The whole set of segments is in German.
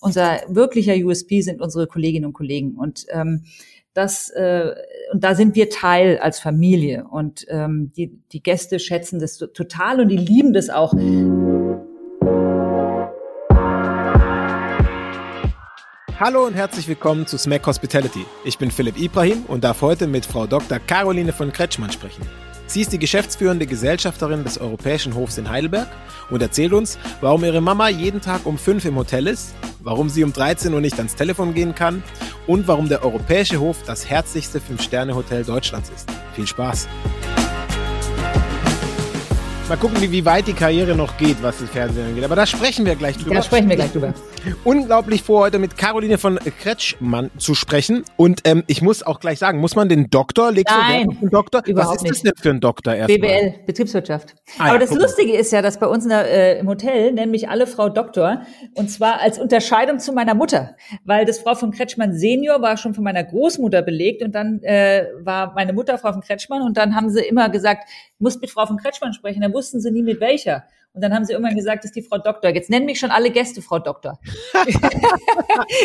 unser wirklicher USP sind unsere Kolleginnen und Kollegen. Und ähm, das äh, und da sind wir Teil als Familie und ähm, die die Gäste schätzen das total und die lieben das auch. Hallo und herzlich willkommen zu Smack Hospitality. Ich bin Philipp Ibrahim und darf heute mit Frau Dr. Caroline von Kretschmann sprechen. Sie ist die geschäftsführende Gesellschafterin des Europäischen Hofs in Heidelberg und erzählt uns, warum ihre Mama jeden Tag um 5 im Hotel ist, warum sie um 13 Uhr nicht ans Telefon gehen kann und warum der Europäische Hof das herzlichste 5-Sterne-Hotel Deutschlands ist. Viel Spaß! Mal gucken, wie, wie weit die Karriere noch geht, was das Fernsehen angeht. Aber da sprechen wir gleich drüber. Da sprechen wir gleich drüber. Unglaublich vor, heute mit Caroline von Kretschmann zu sprechen. Und ähm, ich muss auch gleich sagen, muss man den Doktor, legst Nein, du einen Doktor? Überhaupt was ist das nicht. denn für ein Doktor erstmal? BWL, Betriebswirtschaft. Ah ja, Aber das guck mal. Lustige ist ja, dass bei uns der, äh, im Hotel nennen mich alle Frau Doktor und zwar als Unterscheidung zu meiner Mutter, weil das Frau von Kretschmann Senior war schon von meiner Großmutter belegt und dann äh, war meine Mutter Frau von Kretschmann und dann haben sie immer gesagt, musst mit Frau von Kretschmann sprechen, dann wussten sie nie mit welcher. Und dann haben sie irgendwann gesagt, das ist die Frau Doktor. Jetzt nennen mich schon alle Gäste Frau Doktor.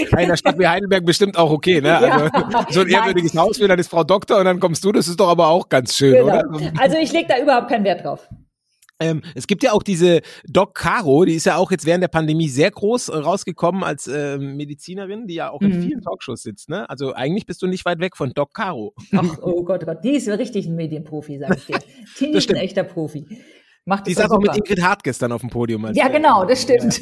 In einer Stadt wie Heidelberg bestimmt auch okay, ne? Also, so ein ehrwürdiges Haus will, dann ist Frau Doktor und dann kommst du, das ist doch aber auch ganz schön, Genau. oder? Also ich lege da überhaupt keinen Wert drauf. Ähm, es gibt ja auch diese Doc Caro, die ist ja auch jetzt während der Pandemie sehr groß äh, rausgekommen als äh, Medizinerin, die ja auch in Mhm. vielen Talkshows sitzt, ne? Also eigentlich bist du nicht weit weg von Doc Caro. Ach, oh Gott, oh Gott, die ist richtig ein Medienprofi, sag ich dir. Die Das ist ein echter Profi. Macht Die saß auch mit. Ingrid Hartges dann auf dem Podium. Ja, genau, das stimmt.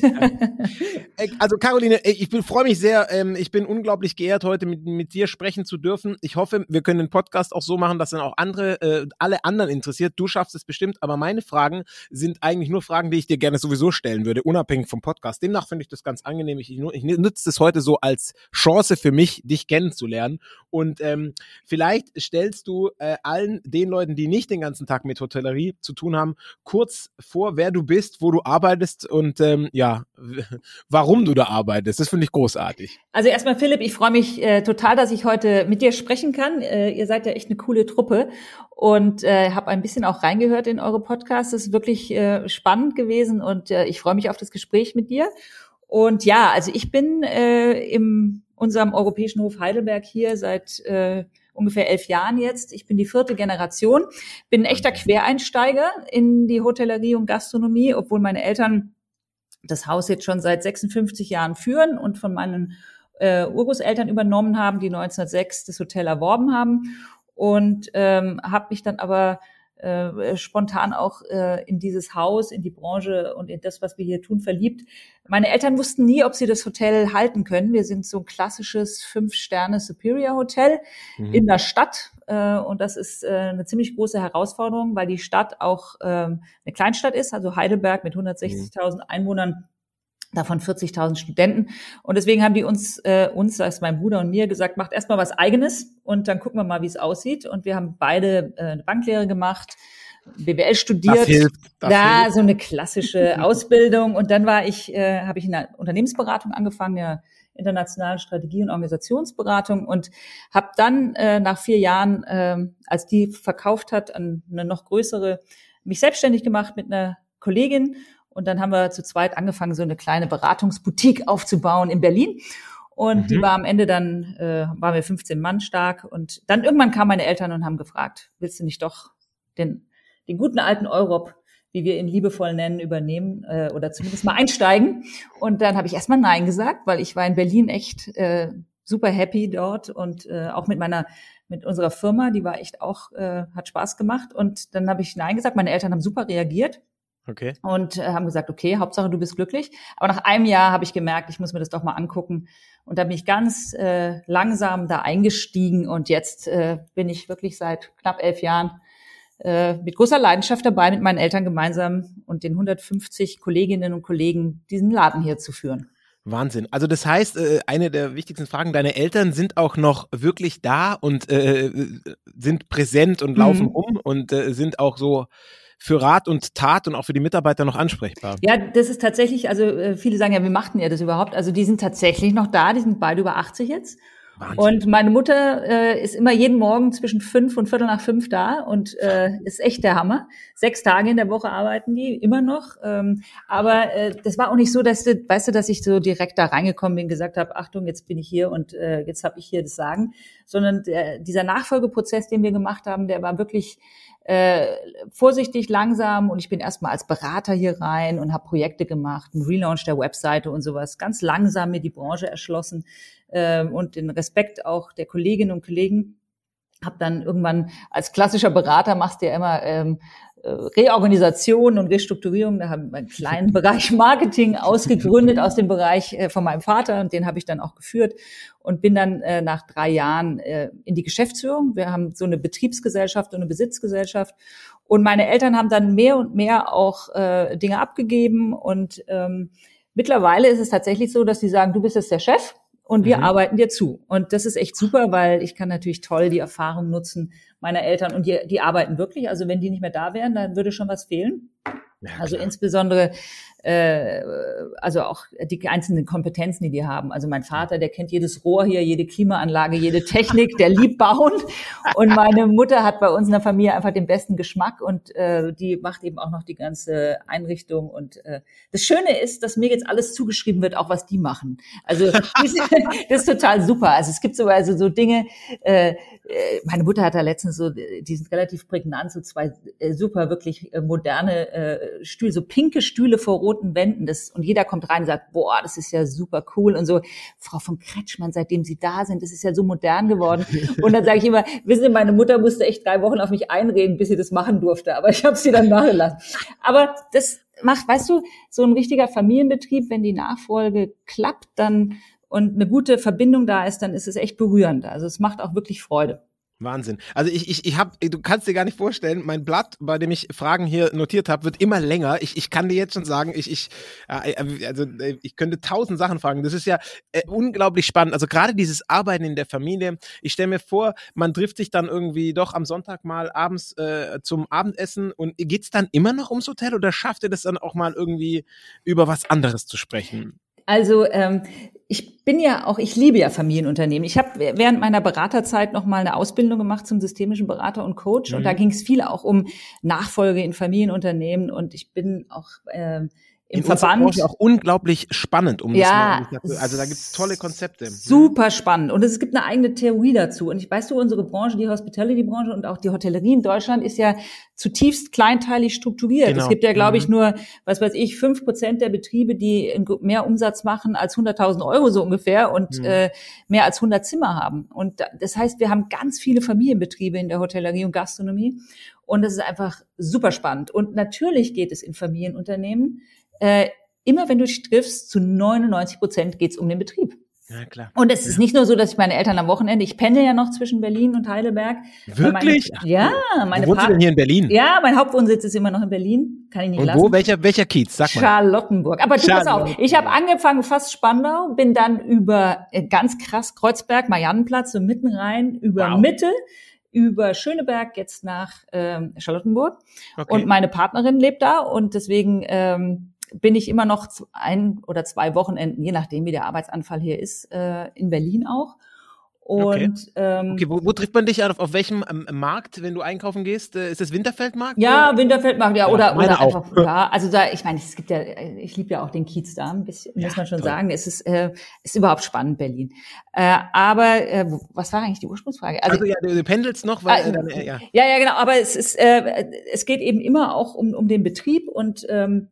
Also Caroline, ich bin- freue mich sehr. ähm, Ich bin unglaublich geehrt, heute mit, mit dir sprechen zu dürfen. Ich hoffe, wir können den Podcast auch so machen, dass dann auch andere, äh, alle anderen interessiert. Du schaffst es bestimmt, aber meine Fragen sind eigentlich nur Fragen, die ich dir gerne sowieso stellen würde, unabhängig vom Podcast. Demnach finde ich das ganz angenehm. Ich, ich nutze das heute so als Chance für mich, dich kennenzulernen. Und ähm, vielleicht stellst du äh, allen den Leuten, die nicht den ganzen Tag mit Hotellerie zu tun haben, kurz vor, wer du bist, wo du arbeitest und ähm, ja, warum du da arbeitest. Das finde ich großartig. Also erstmal Philipp, ich freue mich äh, total, dass ich heute mit dir sprechen kann. Äh, ihr seid ja echt eine coole Truppe und äh, habe ein bisschen auch reingehört in eure Podcasts. Es ist wirklich äh, spannend gewesen und äh, ich freue mich auf das Gespräch mit dir. Und ja, also ich bin äh, im unserem Europäischen Hof Heidelberg hier seit äh, ungefähr elf Jahren jetzt. Ich bin die vierte Generation, bin ein echter Quereinsteiger in die Hotellerie und Gastronomie, obwohl meine Eltern das Haus jetzt schon seit 56 Jahren führen und von meinen äh, Urgroßeltern übernommen haben, die 1906 das Hotel erworben haben und ähm, habe mich dann aber äh, spontan auch äh, in dieses Haus, in die Branche und in das, was wir hier tun, verliebt. Meine Eltern wussten nie, ob sie das Hotel halten können. Wir sind so ein klassisches Fünf-Sterne-Superior-Hotel Mhm. in der Stadt. Äh, und das ist äh, eine ziemlich große Herausforderung, weil die Stadt auch ähm, eine Kleinstadt ist, also Heidelberg mit 160.000 Einwohnern, davon 40.000 Studenten. Und deswegen haben die uns, äh, uns, das ist mein Bruder und mir, gesagt, macht erstmal was Eigenes und dann gucken wir mal, wie es aussieht. Und wir haben beide äh, eine Banklehre gemacht, BWL studiert. Das hilft. Das ja, hilft. so eine klassische Ausbildung. Und dann war ich, äh, habe ich in der Unternehmensberatung angefangen, ja internationale Strategie- und Organisationsberatung und habe dann äh, nach vier Jahren, äh, als die verkauft hat, an eine noch größere, mich selbstständig gemacht mit einer Kollegin und dann haben wir zu zweit angefangen, so eine kleine Beratungsboutique aufzubauen in Berlin. Und die Mhm. war am Ende dann, äh, waren wir 15 Mann stark. Und dann irgendwann kamen meine Eltern und haben gefragt, willst du nicht doch den, den guten alten Europ, wie wir ihn liebevoll nennen, übernehmen äh, oder zumindest mal einsteigen? Und dann habe ich erstmal Nein gesagt, weil ich war in Berlin echt äh, super happy dort und äh, auch mit meiner mit unserer Firma, die war echt auch, äh, hat Spaß gemacht. Und dann habe ich Nein gesagt. Meine Eltern haben super reagiert Okay. und äh, haben gesagt, okay, Hauptsache du bist glücklich. Aber nach einem Jahr habe ich gemerkt, ich muss mir das doch mal angucken. Und da bin ich ganz äh, langsam da eingestiegen und jetzt äh, bin ich wirklich seit knapp elf Jahren äh, mit großer Leidenschaft dabei, mit meinen Eltern gemeinsam und den 150 Kolleginnen und Kollegen diesen Laden hier zu führen. Wahnsinn. Also das heißt, äh, eine der wichtigsten Fragen, deine Eltern sind auch noch wirklich da und äh, sind präsent und laufen Mhm. rum und äh, sind auch so für Rat und Tat und auch für die Mitarbeiter noch ansprechbar. Ja, das ist tatsächlich, also äh, viele sagen ja, wie machten ihr das überhaupt? Also die sind tatsächlich noch da, die sind beide über 80 jetzt. Wahnsinn. Und meine Mutter äh, ist immer jeden Morgen zwischen fünf und Viertel nach fünf da und äh, ist echt der Hammer. Sechs Tage in der Woche arbeiten die immer noch. Ähm, aber äh, das war auch nicht so, dass du, weißt du, dass ich so direkt da reingekommen bin, gesagt habe, Achtung, jetzt bin ich hier und äh, jetzt habe ich hier das Sagen, sondern der, dieser Nachfolgeprozess, den wir gemacht haben, der war wirklich äh, vorsichtig, langsam und ich bin erstmal als Berater hier rein und habe Projekte gemacht, einen Relaunch der Webseite und sowas, ganz langsam mir die Branche erschlossen äh, und den Respekt auch der Kolleginnen und Kollegen. Hab dann irgendwann als klassischer Berater machst du ja immer ähm, äh, Reorganisation und Restrukturierung. Da haben wir einen kleinen Bereich Marketing ausgegründet aus dem Bereich äh, von meinem Vater und den habe ich dann auch geführt und bin dann äh, nach drei Jahren äh, in die Geschäftsführung. Wir haben so eine Betriebsgesellschaft und eine Besitzgesellschaft und meine Eltern haben dann mehr und mehr auch äh, Dinge abgegeben und ähm, mittlerweile ist es tatsächlich so, dass sie sagen, du bist jetzt der Chef und wir mhm. arbeiten dir zu. Und das ist echt super, weil ich kann natürlich toll die Erfahrung nutzen meiner Eltern und die, die arbeiten wirklich. Also wenn die nicht mehr da wären, dann würde schon was fehlen. Ja, also insbesondere äh, also auch die einzelnen Kompetenzen, die die haben. Also mein Vater, der kennt jedes Rohr hier, jede Klimaanlage, jede Technik, der liebt bauen. Und meine Mutter hat bei uns in der Familie einfach den besten Geschmack und äh, die macht eben auch noch die ganze Einrichtung. Und äh, das Schöne ist, dass mir jetzt alles zugeschrieben wird, auch was die machen. Also das ist total super. Also es gibt so also so Dinge. Äh, äh, meine Mutter hat da letztens so, die sind relativ prägnant, so zwei äh, super wirklich äh, moderne äh, Stühle, so pinke Stühle vor roten Wänden. Das, und jeder kommt rein und sagt, boah, das ist ja super cool. Und so, Frau von Kretschmann, seitdem Sie da sind, das ist ja so modern geworden. Und dann sage ich immer, wissen Sie, meine Mutter musste echt drei Wochen auf mich einreden, bis sie das machen durfte. Aber ich habe sie dann nachgelassen. Aber das macht, weißt du, so ein richtiger Familienbetrieb, wenn die Nachfolge klappt, dann und eine gute Verbindung da ist, dann ist es echt berührend. Also es macht auch wirklich Freude. Wahnsinn. Also ich, ich, ich habe, du kannst dir gar nicht vorstellen, mein Blatt, bei dem ich Fragen hier notiert habe, wird immer länger. Ich, ich kann dir jetzt schon sagen, ich, ich, äh, also äh, ich könnte tausend Sachen fragen. Das ist ja äh, unglaublich spannend. Also gerade dieses Arbeiten in der Familie. Ich stelle mir vor, man trifft sich dann irgendwie doch am Sonntag mal abends äh, zum Abendessen und geht's dann immer noch ums Hotel oder schafft ihr das dann auch mal irgendwie über was anderes zu sprechen? Also ähm, ich bin ja auch, ich liebe ja Familienunternehmen. Ich habe während meiner Beraterzeit noch mal eine Ausbildung gemacht zum systemischen Berater und Coach mhm. und da ging es viel auch um Nachfolge in Familienunternehmen und ich bin auch äh, im in Verband. Branche auch unglaublich spannend, um ja, das mal, also da gibt es tolle Konzepte. Super spannend und es gibt eine eigene Theorie dazu und ich weiß du, unsere Branche, die Hospitality-Branche und auch die Hotellerie in Deutschland ist ja zutiefst kleinteilig strukturiert. Genau. Es gibt ja, glaube ich, mhm. nur, was weiß ich, fünf Prozent der Betriebe, die mehr Umsatz machen als 100.000 Euro so ungefähr und mhm. äh, mehr als 100 Zimmer haben. Und das heißt, wir haben ganz viele Familienbetriebe in der Hotellerie und Gastronomie und das ist einfach super spannend. Und natürlich geht es in Familienunternehmen äh, immer wenn du dich triffst, zu 99 Prozent geht es um den Betrieb. Ja, klar. Und es ist nicht nur so, dass ich meine Eltern am Wochenende, ich pendel ja noch zwischen Berlin und Heidelberg. Wirklich? Meine, ja, meine Wo wohnst du denn hier in Berlin? Ja, mein Hauptwohnsitz ist immer noch in Berlin. Kann ich nicht und lassen. Wo? Welcher, welcher Kiez? Sag mal. Charlottenburg. Aber du pass auf, ich habe angefangen fast Spandau, bin dann über äh, ganz krass Kreuzberg, Mariannenplatz, so mitten rein, über wow. Mitte über Schöneberg jetzt nach ähm, Charlottenburg. Okay. Und meine Partnerin lebt da und deswegen ähm, bin ich immer noch ein oder zwei Wochenenden, je nachdem wie der Arbeitsanfall hier ist, äh, in Berlin auch. Und okay, ähm, okay wo, wo trifft man dich auf, auf welchem ähm, Markt, wenn du einkaufen gehst? Äh, ist das Winterfeldmarkt? Ja, oder? Winterfeldmarkt, ja, ja oder, oder einfach, ja, also da, ich meine, es gibt ja, ich liebe ja auch den Kiez da, ein bisschen, ja, muss man schon toll. sagen. Es ist, äh, ist überhaupt spannend, Berlin. Äh, aber äh, was war eigentlich die Ursprungsfrage? Also, also ja, du, du pendelst noch, weil, äh, dann, äh, ja. ja, ja, genau, aber es ist, äh, es geht eben immer auch um, um den Betrieb und ähm,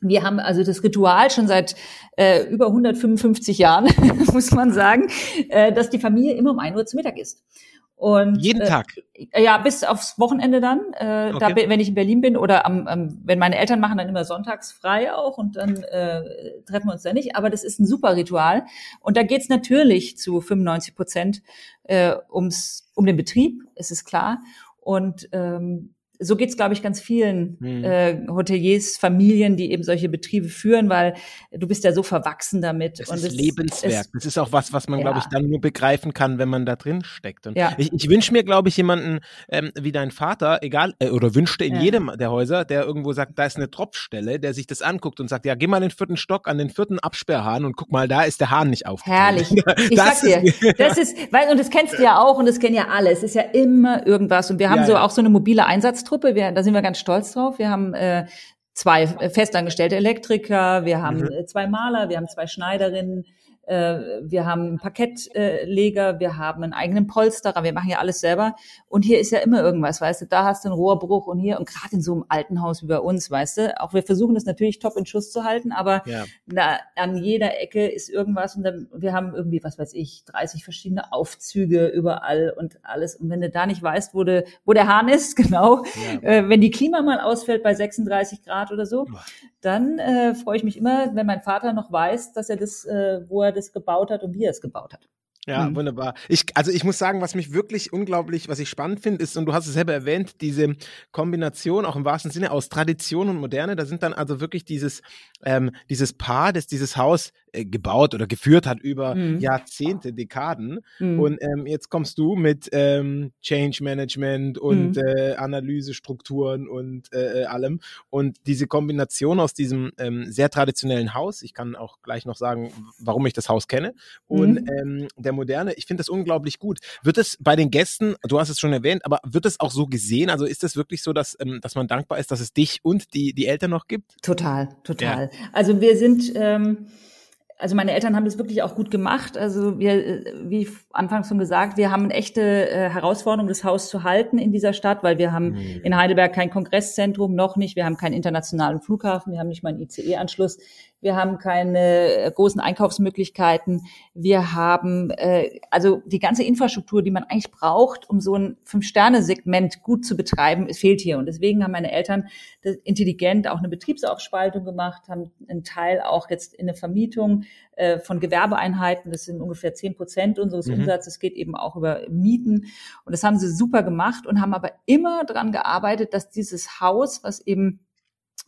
wir haben also das Ritual schon seit äh, über 155 Jahren, muss man sagen, äh, dass die Familie immer um ein Uhr zu Mittag isst. Und, Jeden äh, Tag? ja, bis aufs Wochenende dann. Äh, okay. da, wenn ich in Berlin bin oder am, am, wenn meine Eltern machen dann immer sonntags frei auch und dann äh, treffen wir uns da nicht. Aber das ist ein super Ritual. Und da geht's natürlich zu 95 Prozent äh, ums, um den Betrieb, es ist klar. Und ähm, so geht's, glaube ich, ganz vielen mhm. äh, Hoteliers, Familien, die eben solche Betriebe führen, weil du bist ja so verwachsen damit. Das und ist es, Lebenswerk. Es, das ist auch was, was man, ja. glaube ich, dann nur begreifen kann, wenn man da drin steckt. Und ja. ich, ich wünsche mir, glaube ich, jemanden ähm, wie dein Vater, egal, äh, oder wünschte in ja. jedem der Häuser, der irgendwo sagt, da ist eine Tropfstelle, der sich das anguckt und sagt, ja, geh mal in den vierten Stock an den vierten Absperrhahn und guck mal, da ist der Hahn nicht auf. Herrlich. Ich sag dir, das ist, weil, und das kennst du ja auch und das kennen ja alle. Es ist ja immer irgendwas. Und wir haben so auch so eine mobile Einsatztruppe. Wir, da sind wir ganz stolz drauf. Wir haben äh, zwei festangestellte Elektriker, wir haben mhm. Äh, zwei Maler, wir haben zwei Schneiderinnen, äh, wir haben einen Parkettleger, wir haben einen eigenen Polsterer, wir machen ja alles selber. Und hier ist ja immer irgendwas, weißt du, da hast du einen Rohrbruch und hier, und gerade in so einem alten Haus wie bei uns, weißt du, auch wir versuchen das natürlich top in Schuss zu halten, aber ja. da, an jeder Ecke ist irgendwas und dann, wir haben irgendwie, was weiß ich, 30 verschiedene Aufzüge überall und alles. Und wenn du da nicht weißt, wo, de, wo der Hahn ist, genau, ja. äh, wenn die Klima mal ausfällt bei 36 Grad oder so, dann äh, freue ich mich immer, wenn mein Vater noch weiß, dass er das, äh, wo er das gebaut hat und wie er es gebaut hat. Ja, mhm. wunderbar. Ich, also ich muss sagen, was mich wirklich unglaublich, was ich spannend finde, ist, und du hast es selber erwähnt, diese Kombination auch im wahrsten Sinne aus Tradition und Moderne. Da sind dann also wirklich dieses, ähm, dieses Paar, das dieses Haus äh, gebaut oder geführt hat über mhm. Jahrzehnte, Dekaden. Mhm. Und ähm, jetzt kommst du mit ähm, Change Management und mhm. äh, Analysestrukturen und äh, äh, allem. Und diese Kombination aus diesem ähm, sehr traditionellen Haus, ich kann auch gleich noch sagen, warum ich das Haus kenne, und mhm. ähm, der Moderne, ich finde das unglaublich gut. Wird es bei den Gästen, du hast es schon erwähnt, aber wird es auch so gesehen? Also ist es wirklich so, dass, ähm, dass man dankbar ist, dass es dich und die, die Eltern noch gibt? Total, total. Ja. Also wir sind ähm, also meine Eltern haben das wirklich auch gut gemacht. Also wir, äh, wie anfangs schon gesagt, wir haben eine echte äh, Herausforderung, das Haus zu halten in dieser Stadt, weil wir haben mhm. in Heidelberg kein Kongresszentrum, noch nicht. Wir haben keinen internationalen Flughafen, wir haben nicht mal einen ICE-Anschluss wir haben keine äh, großen Einkaufsmöglichkeiten, wir haben äh, also die ganze Infrastruktur, die man eigentlich braucht, um so ein Fünf-Sterne-Segment gut zu betreiben, fehlt hier. Und deswegen haben meine Eltern intelligent auch eine Betriebsaufspaltung gemacht, haben einen Teil auch jetzt in eine Vermietung äh, von Gewerbeeinheiten, das sind ungefähr zehn Prozent unseres mhm. Umsatzes, geht eben auch über Mieten. Und das haben sie super gemacht und haben aber immer daran gearbeitet, dass dieses Haus, was eben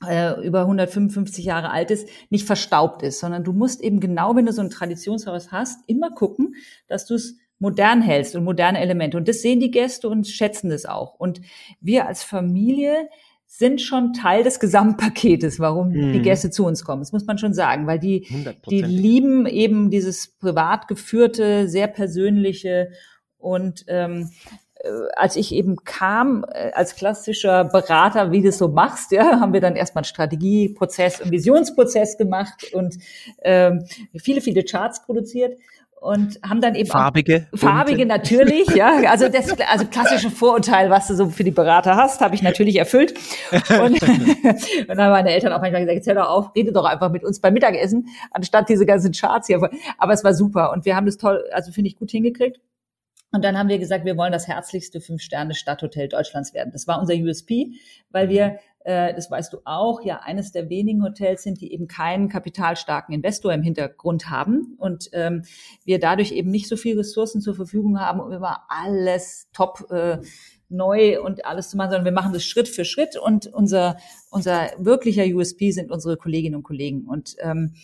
äh, über 155 Jahre alt ist, nicht verstaubt ist, sondern du musst eben genau, wenn du so ein Traditionshaus hast, immer gucken, dass du es modern hältst und moderne Elemente. Und das sehen die Gäste und schätzen das auch. Und wir als Familie sind schon Teil des Gesamtpaketes, warum mhm. die Gäste zu uns kommen. Das muss man schon sagen, weil die, die lieben eben dieses privat geführte, sehr persönliche und ähm, äh, als ich eben kam, äh, als klassischer Berater, wie du es so machst, ja, haben wir dann erstmal einen Strategieprozess, einen Visionsprozess gemacht und ähm, viele, viele Charts produziert und haben dann eben farbige farbige natürlich ja also das also klassische Vorurteil was du so für die Berater hast habe ich natürlich erfüllt. Und, und dann haben meine Eltern auch manchmal gesagt jetzt hör doch auf rede doch einfach mit uns beim Mittagessen anstatt diese ganzen Charts hier. Aber es war super und wir haben das toll also finde ich gut hingekriegt und dann haben wir gesagt, wir wollen das herzlichste Fünf-Sterne-Stadthotel Deutschlands werden. Das war unser USP, weil wir, äh, das weißt du auch, ja eines der wenigen Hotels sind, die eben keinen kapitalstarken Investor im Hintergrund haben. Und ähm, wir dadurch eben nicht so viel Ressourcen zur Verfügung haben, um immer alles top äh, neu und alles zu machen, sondern wir machen das Schritt für Schritt. Und unser unser wirklicher USP sind unsere Kolleginnen und Kollegen. Und ähm,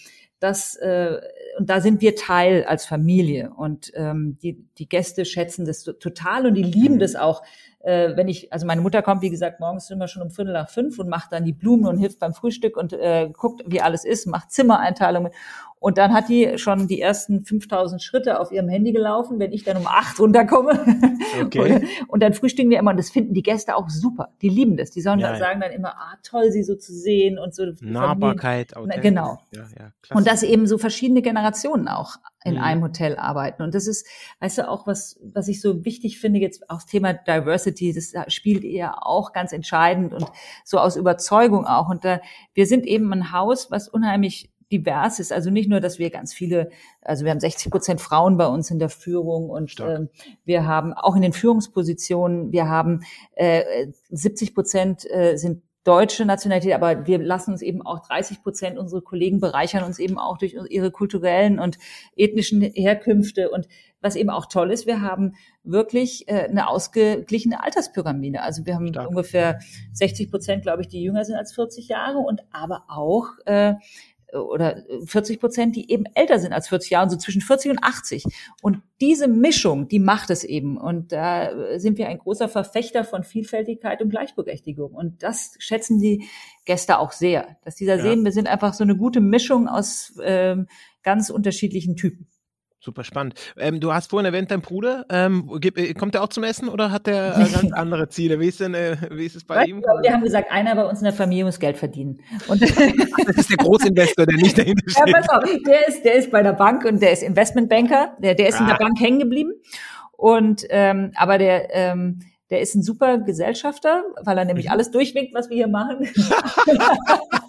das äh, und da sind wir Teil als Familie und ähm, die die Gäste schätzen das total und die lieben mhm. das auch. Äh, wenn ich, also meine Mutter kommt, wie gesagt, morgens immer schon um Viertel nach fünf und macht dann die Blumen und hilft beim Frühstück und äh, guckt, wie alles ist, macht Zimmereinteilungen. Und dann hat die schon die ersten 5000 Schritte auf ihrem Handy gelaufen, wenn ich dann um acht runterkomme. Okay. Und, und, dann frühstücken wir immer und das finden die Gäste auch super. Die lieben das. Die sollen ja, sagen dann immer, ah, toll, sie so zu sehen und so. Nahbarkeit. Genau. Ja, ja, und dass eben so verschiedene Generationen auch in mhm. einem Hotel arbeiten. Und das ist, weißt du, auch was, was ich so wichtig finde, jetzt auch das Thema Diversity, das spielt eher auch ganz entscheidend und so aus Überzeugung auch. Und da, wir sind eben ein Haus, was unheimlich divers ist. Also nicht nur, dass wir ganz viele, also wir haben 60 Prozent Frauen bei uns in der Führung und äh, wir haben auch in den Führungspositionen, wir haben äh, 70 Prozent äh, sind deutsche Nationalität, aber wir lassen uns eben auch 30 Prozent unserer Kollegen bereichern uns eben auch durch ihre kulturellen und ethnischen Herkünfte. Und was eben auch toll ist, wir haben wirklich äh, eine ausgeglichene Alterspyramide. Also wir haben Stark. ungefähr 60 Prozent, glaube ich, die jünger sind als 40 Jahre und aber auch äh, oder 40 Prozent, die eben älter sind als 40 Jahre, so zwischen 40 und 80. Und diese Mischung, die macht es eben. Und da sind wir ein großer Verfechter von Vielfältigkeit und Gleichberechtigung. Und das schätzen die Gäste auch sehr, dass dieser ja. sehen, wir sind einfach so eine gute Mischung aus ähm, ganz unterschiedlichen Typen. Super spannend. Ähm, du hast vorhin erwähnt, dein Bruder, ähm, äh, kommt er auch zum Essen oder hat er äh, ganz andere Ziele? Wie ist denn, äh, wie ist es bei Was? ihm? Wir haben gesagt, einer bei uns in der Familie muss Geld verdienen. Und das ist der Großinvestor, der nicht dahinter steht. Ja, pass auf, der ist, der ist bei der Bank und der ist Investmentbanker. Der, der ist ah. in der ah. Bank hängen geblieben. Und ähm, aber der ähm, der ist ein super Gesellschafter, weil er nämlich mhm. alles durchwinkt, was wir hier machen.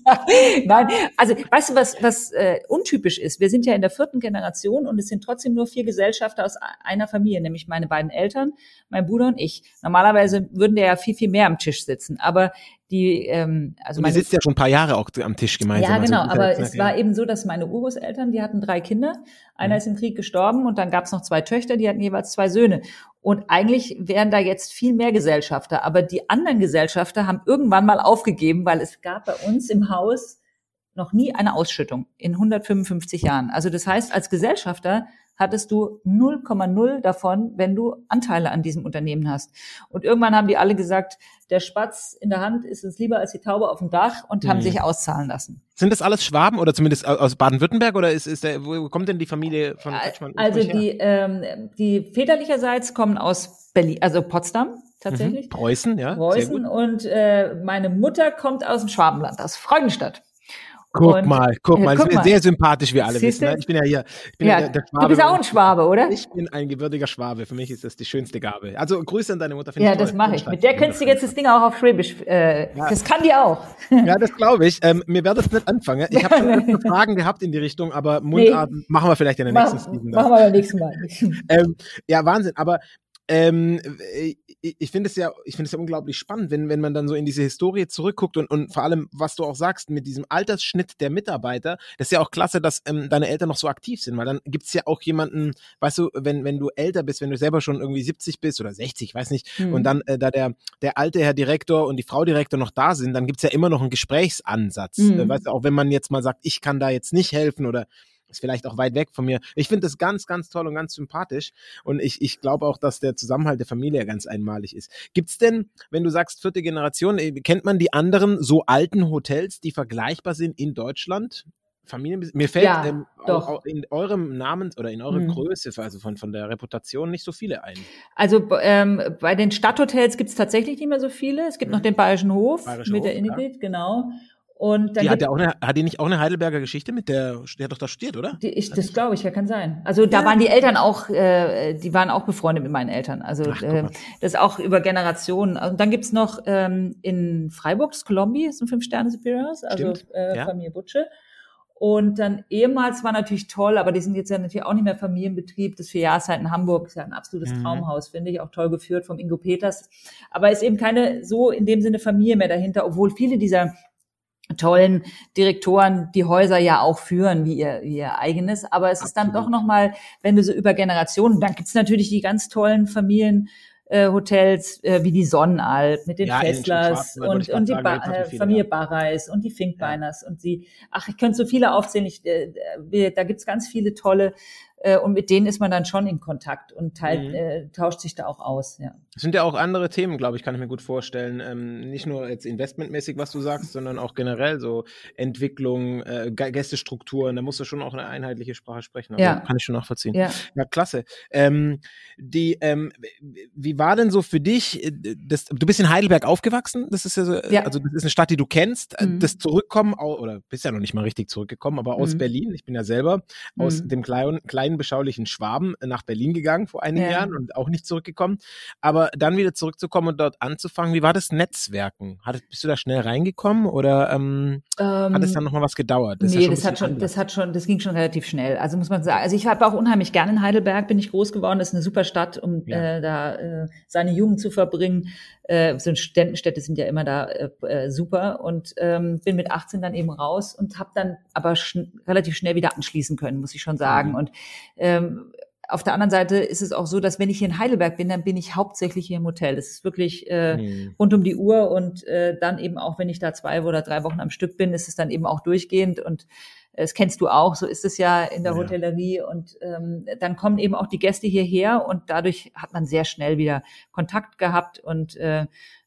Nein, also weißt du, was, was äh, untypisch ist? Wir sind ja in der vierten Generation und es sind trotzdem nur vier Gesellschafter aus einer Familie, nämlich meine beiden Eltern, mein Bruder und ich. Normalerweise würden der ja viel, viel mehr am Tisch sitzen. Aber die, ähm, also meine, sitzt ja schon ein paar Jahre auch am Tisch gemeinsam. Ja, also genau, also, aber es war eben so, dass meine Urgroßeltern, die hatten drei Kinder, einer mhm. ist im Krieg gestorben und dann gab es noch zwei Töchter, die hatten jeweils zwei Söhne. Und eigentlich wären da jetzt viel mehr Gesellschafter, aber die anderen Gesellschafter haben irgendwann mal aufgegeben, weil es gab bei uns im Haus noch nie eine Ausschüttung in 155 Jahren. Also das heißt, als Gesellschafter hattest du 0,0 davon, wenn du Anteile an diesem Unternehmen hast. Und irgendwann haben die alle gesagt, der Spatz in der Hand ist es lieber als die Taube auf dem Dach und mhm. haben sich auszahlen lassen. Sind das alles Schwaben oder zumindest aus Baden-Württemberg oder ist, ist der, wo kommt denn die Familie von Deutschland? Also die, ähm, die väterlicherseits kommen aus Berlin, also Potsdam tatsächlich. Mhm. Preußen, ja. Preußen und äh, meine Mutter kommt aus dem Schwabenland, aus Freudenstadt. Guck und, mal, guck mal, guck ist mir sehr sympathisch, wie alle wissen. Ne? Ich bin ja hier, ich bin ja, ja der, Schwabe. Du bist auch ein Schwabe, oder? Ich bin ein gewürdiger Schwabe. Für mich ist das die schönste Gabe. Also Grüße an deine Mutter. Ja, das mache ich. Mit der könntest du jetzt das Ding auch auf Schwäbisch. Äh, ja. Das kann die auch. Ja, das glaube ich. Ähm, mir wäre das nicht anfangen. Ich habe schon Fragen gehabt in die Richtung, aber Mundart nee. machen wir vielleicht in der nächsten Season. Machen wir beim nächsten Mal. ähm, ja, Wahnsinn. Aber ähm, ich finde es ja, ich finde es ja unglaublich spannend, wenn, wenn man dann so in diese Historie zurückguckt und, und vor allem, was du auch sagst, mit diesem Altersschnitt der Mitarbeiter, das ist ja auch klasse, dass ähm, deine Eltern noch so aktiv sind, weil dann gibt es ja auch jemanden, weißt du, wenn, wenn du älter bist, wenn du selber schon irgendwie 70 bist oder 60, weiß nicht, mhm. und dann äh, da der, der alte Herr Direktor und die Frau Direktor noch da sind, dann gibt es ja immer noch einen Gesprächsansatz. Mhm. Äh, weißt du, auch wenn man jetzt mal sagt, ich kann da jetzt nicht helfen oder ist vielleicht auch weit weg von mir. Ich finde das ganz, ganz toll und ganz sympathisch. Und ich, ich glaube auch, dass der Zusammenhalt der Familie ganz einmalig ist. Gibt es denn, wenn du sagst vierte Generation, äh, kennt man die anderen so alten Hotels, die vergleichbar sind in Deutschland? Familien, mir fällt ja, ähm, auch, auch in eurem Namen oder in eurer hm. Größe, also von, von der Reputation, nicht so viele ein. Also ähm, bei den Stadthotels gibt es tatsächlich nicht mehr so viele. Es gibt mhm. noch den Bayerischen Hof Bayerische mit Hof, der Innegrid, ja. genau. Und dann die hat, ja auch eine, hat die nicht auch eine Heidelberger Geschichte mit der, der hat doch da studiert, oder? Die, ich, das glaube ich, ja, kann sein. Also da ja. waren die Eltern auch, äh, die waren auch befreundet mit meinen Eltern. Also Ach, äh, das auch über Generationen. Und dann gibt's noch ähm, in Freiburg, das Colombi, ist ein Fünf-Sterne-Superiors, also äh, ja. Familie Butsche. Und dann ehemals war natürlich toll, aber die sind jetzt ja natürlich auch nicht mehr Familienbetrieb. Das Vierjahrzeit in Hamburg ist ja ein absolutes mhm. Traumhaus, finde ich, auch toll geführt vom Ingo Peters. Aber ist eben keine so in dem Sinne Familie mehr dahinter, obwohl viele dieser tollen Direktoren die Häuser ja auch führen wie ihr, wie ihr eigenes. Aber es ist dann doch nochmal, wenn du so über Generationen, dann gibt's natürlich die ganz tollen Familien, äh, Hotels äh, wie die Sonnenalp mit den ja, Fesslers und, und die ba äh, Familie ja. Barreis und die Finkbeiners ja. und sie, ach, ich könnte so viele aufzählen, ich, äh, wir, da gibt's ganz viele tolle äh, und mit denen ist man dann schon in Kontakt und teilt, mhm. äh, tauscht sich da auch aus. Ja. Es sind ja auch andere Themen, glaube ich, kann ich mir gut vorstellen. Ähm, nicht nur jetzt investmentmäßig, was du sagst, sondern auch generell so Entwicklung, äh, Gästestrukturen. Da musst du schon auch eine einheitliche Sprache sprechen. Also ja. Kann ich schon nachvollziehen. Ja, ja klasse. Ähm, die, ähm, wie war denn so für dich, äh, das, du bist in Heidelberg aufgewachsen, das ist ja, so, ja. also das ist eine Stadt, die du kennst, äh, mhm. das Zurückkommen, oder bist ja noch nicht mal richtig zurückgekommen, aber aus mhm. Berlin, ich bin ja selber aus mhm. dem kleinen, kleinen kleinen, beschaulichen Schwaben nach Berlin gegangen vor einigen ja. Jahren und auch nicht zurückgekommen. Aber dann wieder zurückzukommen und dort anzufangen, wie war das Netzwerken? Hat, bist du da schnell reingekommen oder ähm, hat es dann nochmal was gedauert? Das nee, ja das hat schon, das hat schon, das ging schon relativ schnell. Also muss man sagen, also ich habe auch unheimlich gerne in Heidelberg, bin ich groß geworden, das ist eine super Stadt, um ja. äh, da äh, seine Jugend zu verbringen. Äh, so Studentenstädte sind ja immer da äh, äh super und ähm, bin mit 18 dann eben raus und habe dann aber schn relativ schnell wieder anschließen können, muss ich schon sagen. Mhm. Und ähm, auf der anderen Seite ist es auch so, dass wenn ich hier in Heidelberg bin, dann bin ich hauptsächlich hier im Hotel. Das ist wirklich äh, mhm. rund um die Uhr und äh, dann eben auch, wenn ich da zwei oder drei Wochen am Stück bin, ist es dann eben auch durchgehend und das kennst du auch, so ist es ja in der ja. Hotellerie. Und ähm, dann kommen eben auch die Gäste hierher und dadurch hat man sehr schnell wieder Kontakt gehabt und äh,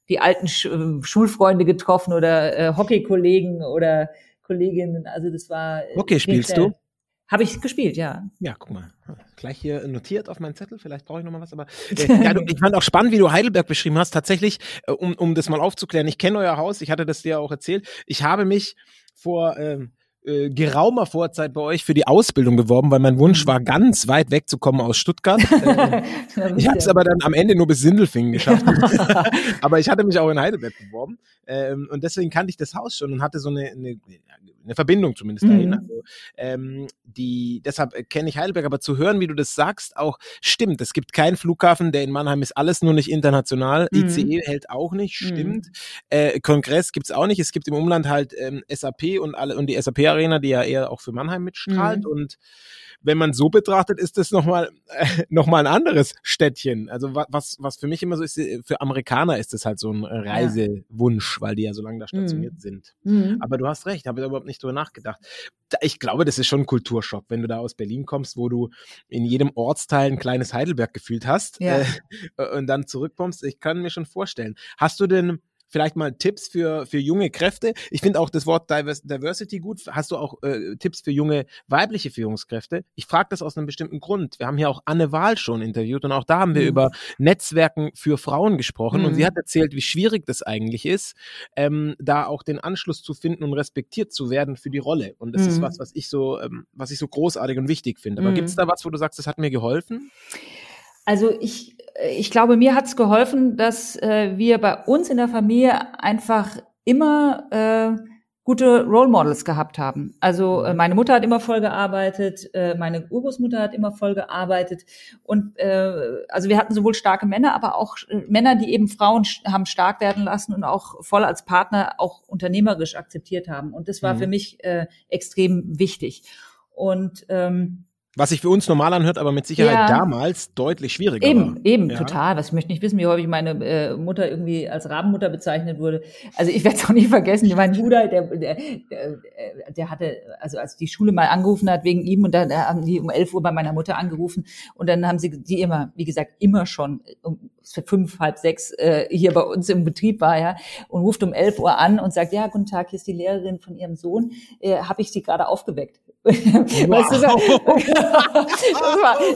die alten Sch äh, Schulfreunde getroffen oder äh, Hockeykollegen oder Kolleginnen. Also das war. Äh, Hockey spielst du? Habe ich gespielt, ja. Ja, guck mal. Gleich hier notiert auf meinen Zettel, vielleicht brauche ich noch mal was, aber äh, ja, du, ich fand auch spannend, wie du Heidelberg beschrieben hast. Tatsächlich, äh, um, um das mal aufzuklären, ich kenne euer Haus, ich hatte das dir auch erzählt. Ich habe mich vor ähm, äh, geraumer Vorzeit bei euch für die Ausbildung beworben, weil mein Wunsch mhm. war, ganz weit wegzukommen aus Stuttgart. Äh, ich habe es aber dann am Ende nur bis Sindelfingen geschafft. aber ich hatte mich auch in Heidelberg beworben ähm, und deswegen kannte ich das Haus schon und hatte so eine, eine, eine Verbindung zumindest mhm. dahin. Also, ähm, die, deshalb kenne ich Heidelberg, aber zu hören, wie du das sagst, auch stimmt. Es gibt keinen Flughafen, der in Mannheim ist alles nur nicht international. Mhm. ICE hält auch nicht, mhm. stimmt. Mhm. Äh, Kongress gibt's auch nicht. Es gibt im Umland halt ähm, SAP und alle und die SAP Arena, die ja eher auch für Mannheim mitstrahlt. Mhm. Und wenn man so betrachtet, ist das nochmal äh, noch mal ein anderes Städtchen. Also was, was für mich immer so ist, äh, für Amerikaner ist das halt so ein Reisewunsch, weil die ja so lange da stationiert mhm. sind. Aber du hast recht, habe ich überhaupt nicht drüber nachgedacht. Ich glaube, das ist schon ein Kulturschock, wenn du da aus Berlin kommst, wo du in jedem Ortsteil ein kleines Heidelberg gefühlt hast ja. äh, und dann zurückkommst. Ich kann mir schon vorstellen. Hast du denn vielleicht mal Tipps für, für junge Kräfte. Ich finde auch das Wort Diversity gut. Hast du auch äh, Tipps für junge weibliche Führungskräfte? Ich frage das aus einem bestimmten Grund. Wir haben hier auch Anne Wahl schon interviewt und auch da haben wir mhm. über Netzwerken für Frauen gesprochen mhm. und sie mhm. hat erzählt, wie schwierig das eigentlich ist, ähm, da auch den Anschluss zu finden und respektiert zu werden für die Rolle. Und das mhm. ist was, was ich so, ähm, was ich so großartig und wichtig finde. Aber gibt es mhm. da was, wo du sagst, das hat mir geholfen? Also ich ich glaube, mir hat's geholfen, dass äh, wir bei uns in der Familie einfach immer äh, gute Role Models gehabt haben. Also äh, meine Mutter hat immer voll gearbeitet, äh, meine Urgroßmutter hat immer voll gearbeitet und äh, also wir hatten sowohl starke Männer, aber auch äh, Männer, die eben Frauen haben stark werden lassen und auch voll als Partner auch unternehmerisch akzeptiert haben. Und das war mhm. für mich äh, extrem wichtig. Und ähm, was sich für uns normal anhört, aber mit Sicherheit ja. damals deutlich schwieriger eben, war. Eben, ja. total. Was ich möchte nicht wissen, wie häufig meine äh, Mutter irgendwie als Rabenmutter bezeichnet wurde. Also ich werde es auch nie vergessen. Mein Bruder, der, der, der, der hatte, also als die Schule mal angerufen hat wegen ihm und dann haben die um 11 Uhr bei meiner Mutter angerufen und dann haben sie die immer, wie gesagt, immer schon um fünf, halb sechs äh, hier bei uns im Betrieb war, ja, und ruft um 11 Uhr an und sagt, ja, guten Tag, hier ist die Lehrerin von ihrem Sohn, äh, habe ich sie gerade aufgeweckt. Wow. Weißt du, so,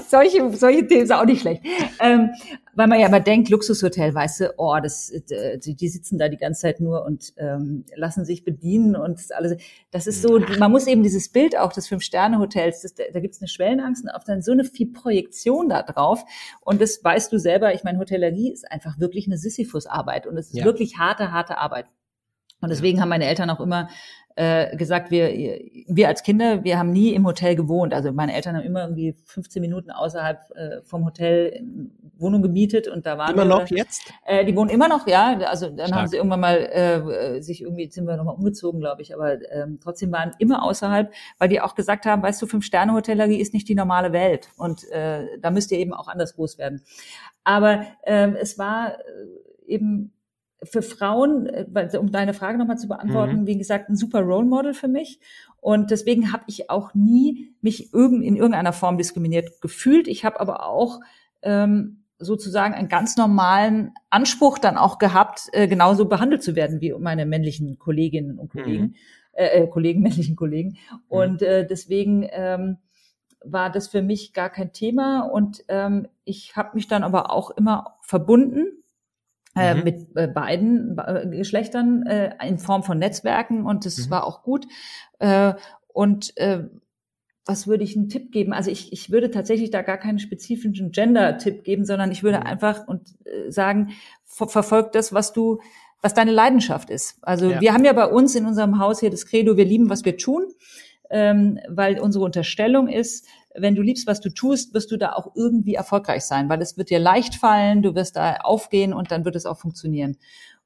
solche, solche Themen sind auch nicht schlecht. Ähm, weil man ja immer denkt, Luxushotel, weißt du, oh, das, äh, die, die sitzen da die ganze Zeit nur und ähm, lassen sich bedienen und das alles. Das ist so, man muss eben dieses Bild auch des Fünf-Sterne-Hotels, da gibt es eine Schwellenangst und auf dann so eine viel Projektion da drauf. Und das weißt du selber, ich meine, Hotellerie ist einfach wirklich eine Sisyphus-Arbeit und es ist ja. wirklich harte, harte Arbeit. Und deswegen haben meine Eltern auch immer äh, gesagt, wir, wir als Kinder, wir haben nie im Hotel gewohnt. Also meine Eltern haben immer irgendwie 15 Minuten außerhalb äh, vom Hotel Wohnung gemietet und da waren immer wir, noch jetzt. Äh, die wohnen immer noch, ja. Also dann Stark. haben sie irgendwann mal äh, sich irgendwie sind wir nochmal umgezogen, glaube ich. Aber ähm, trotzdem waren immer außerhalb, weil die auch gesagt haben, weißt du, fünf Sterne Hotellerie ist nicht die normale Welt und äh, da müsst ihr eben auch anders groß werden. Aber ähm, es war äh, eben für Frauen, äh, um deine Frage nochmal zu beantworten, mhm. wie gesagt, ein super Role Model für mich. Und deswegen habe ich auch nie mich irgend, in irgendeiner Form diskriminiert gefühlt. Ich habe aber auch ähm, sozusagen einen ganz normalen Anspruch dann auch gehabt, äh, genauso behandelt zu werden wie meine männlichen Kolleginnen und Kollegen, mhm. äh, äh, Kollegen, männlichen Kollegen. Mhm. Und äh, deswegen ähm, war das für mich gar kein Thema. Und ähm, ich habe mich dann aber auch immer verbunden äh, mhm. mit äh, beiden äh, Geschlechtern äh, in Form von Netzwerken und das mhm. war auch gut. Äh, und äh, was würde ich einen Tipp geben? Also ich, ich würde tatsächlich da gar keinen spezifischen Gender-Tipp geben, sondern ich würde mhm. einfach und sagen, ver verfolg das, was du, was deine Leidenschaft ist. Also ja. wir haben ja bei uns in unserem Haus hier das Credo, wir lieben, was wir tun, ähm, weil unsere Unterstellung ist, wenn du liebst, was du tust, wirst du da auch irgendwie erfolgreich sein, weil es wird dir leicht fallen, du wirst da aufgehen und dann wird es auch funktionieren.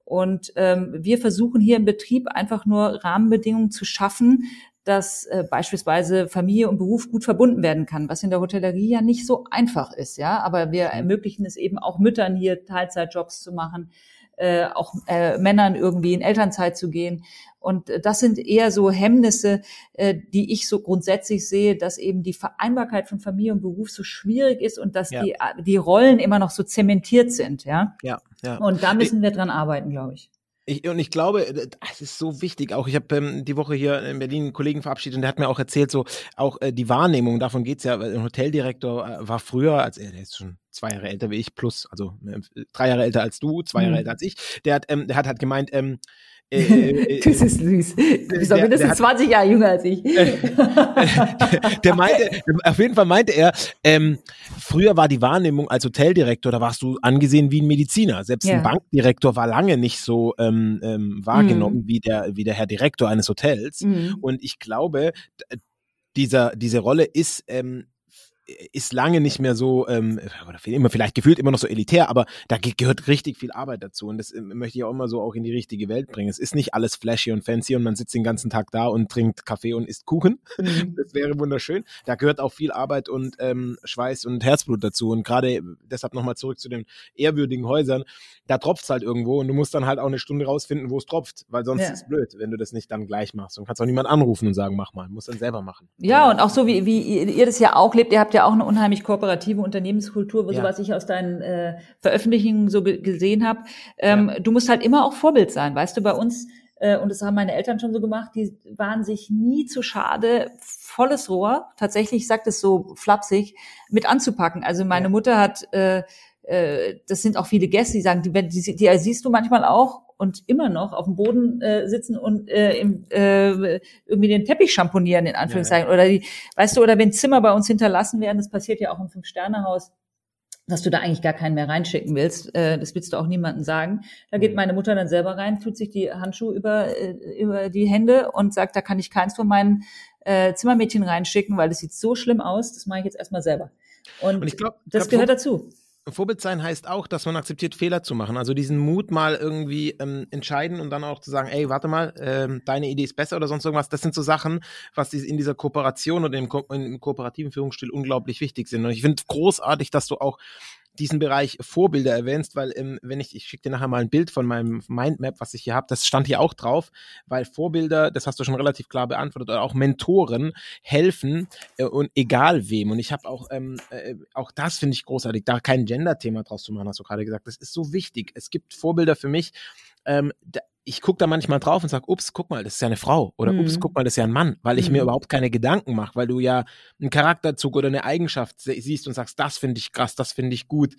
Und ähm, wir versuchen hier im Betrieb einfach nur Rahmenbedingungen zu schaffen, dass äh, beispielsweise Familie und Beruf gut verbunden werden kann, was in der Hotellerie ja nicht so einfach ist, ja. Aber wir ermöglichen es eben auch Müttern hier Teilzeitjobs zu machen, äh, auch äh, Männern irgendwie in Elternzeit zu gehen. Und äh, das sind eher so Hemmnisse, äh, die ich so grundsätzlich sehe, dass eben die Vereinbarkeit von Familie und Beruf so schwierig ist und dass ja. die, die Rollen immer noch so zementiert sind, ja. Ja, ja. Und da müssen wir dran arbeiten, glaube ich. Ich, und ich glaube, äh, es ist so wichtig. Auch ich habe ähm, die Woche hier in Berlin einen Kollegen verabschiedet und der hat mir auch erzählt, so auch äh, die Wahrnehmung, davon geht's ja. Ein Hoteldirektor äh, war früher, als er, der ist schon zwei Jahre älter wie ich, plus, also äh, drei Jahre älter als du, zwei Jahre mhm. älter als ich. Der hat, ähm, der hat halt gemeint, ähm, äh, äh, das ist süß. Du bist doch mindestens hat, 20 Jahre jünger als ich. der meinte, auf jeden Fall meinte er, ähm, früher war die Wahrnehmung als Hoteldirektor, da warst du angesehen wie ein Mediziner. Selbst ja. ein Bankdirektor war lange nicht so ähm, ähm, wahrgenommen mhm. wie, der, wie der Herr Direktor eines Hotels. Mhm. Und ich glaube, dieser, diese Rolle ist ähm, ist lange nicht mehr so, ähm, oder immer vielleicht gefühlt immer noch so elitär, aber da gehört richtig viel Arbeit dazu und das ähm, möchte ich auch immer so auch in die richtige Welt bringen. Es ist nicht alles flashy und fancy und man sitzt den ganzen Tag da und trinkt Kaffee und isst Kuchen. Mhm. Das wäre wunderschön. Da gehört auch viel Arbeit und ähm, Schweiß und Herzblut dazu und gerade deshalb nochmal zurück zu den ehrwürdigen Häusern, da tropft's halt irgendwo und du musst dann halt auch eine Stunde rausfinden, wo es tropft, weil sonst ja. ist es blöd, wenn du das nicht dann gleich machst und kannst auch niemand anrufen und sagen, mach mal, musst dann selber machen. Ja, und auch so wie, wie ihr das ja auch lebt, ihr habt ja auch eine unheimlich kooperative Unternehmenskultur, ja. so was ich aus deinen äh, Veröffentlichungen so gesehen habe. Ähm, ja. Du musst halt immer auch Vorbild sein, weißt du, bei uns, äh, und das haben meine Eltern schon so gemacht, die waren sich nie zu schade, volles Rohr, tatsächlich, ich sag das so flapsig, mit anzupacken. Also meine ja. Mutter hat äh, äh, das sind auch viele Gäste, die sagen, die, die, die siehst du manchmal auch und immer noch auf dem Boden äh, sitzen und äh, im, äh, irgendwie den Teppich schamponieren, in Anführungszeichen. Ja, ja. Oder die, weißt du, oder wenn Zimmer bei uns hinterlassen werden, das passiert ja auch im Fünf-Sterne-Haus, dass du da eigentlich gar keinen mehr reinschicken willst. Äh, das willst du auch niemandem sagen. Da geht meine Mutter dann selber rein, tut sich die Handschuhe über, äh, über die Hände und sagt, da kann ich keins von meinen äh, Zimmermädchen reinschicken, weil das sieht so schlimm aus, das mache ich jetzt erstmal selber. Und, und ich glaub, das glaub, gehört dazu. Vorbild sein heißt auch, dass man akzeptiert, Fehler zu machen. Also diesen Mut mal irgendwie ähm, entscheiden und dann auch zu sagen, ey, warte mal, ähm, deine Idee ist besser oder sonst irgendwas. Das sind so Sachen, was in dieser Kooperation oder im, Ko im kooperativen Führungsstil unglaublich wichtig sind. Und ich finde großartig, dass du auch diesen Bereich Vorbilder erwähnst, weil ähm, wenn ich, ich schicke dir nachher mal ein Bild von meinem Mindmap, was ich hier habe, das stand hier auch drauf, weil Vorbilder, das hast du schon relativ klar beantwortet, oder auch Mentoren helfen äh, und egal wem. Und ich habe auch, ähm, äh, auch das finde ich großartig, da kein Gender-Thema draus zu machen, hast du gerade gesagt. Das ist so wichtig. Es gibt Vorbilder für mich, ähm, ich gucke da manchmal drauf und sage, ups, guck mal, das ist ja eine Frau oder mhm. ups, guck mal, das ist ja ein Mann, weil ich mhm. mir überhaupt keine Gedanken mache, weil du ja einen Charakterzug oder eine Eigenschaft siehst und sagst, das finde ich krass, das finde ich gut.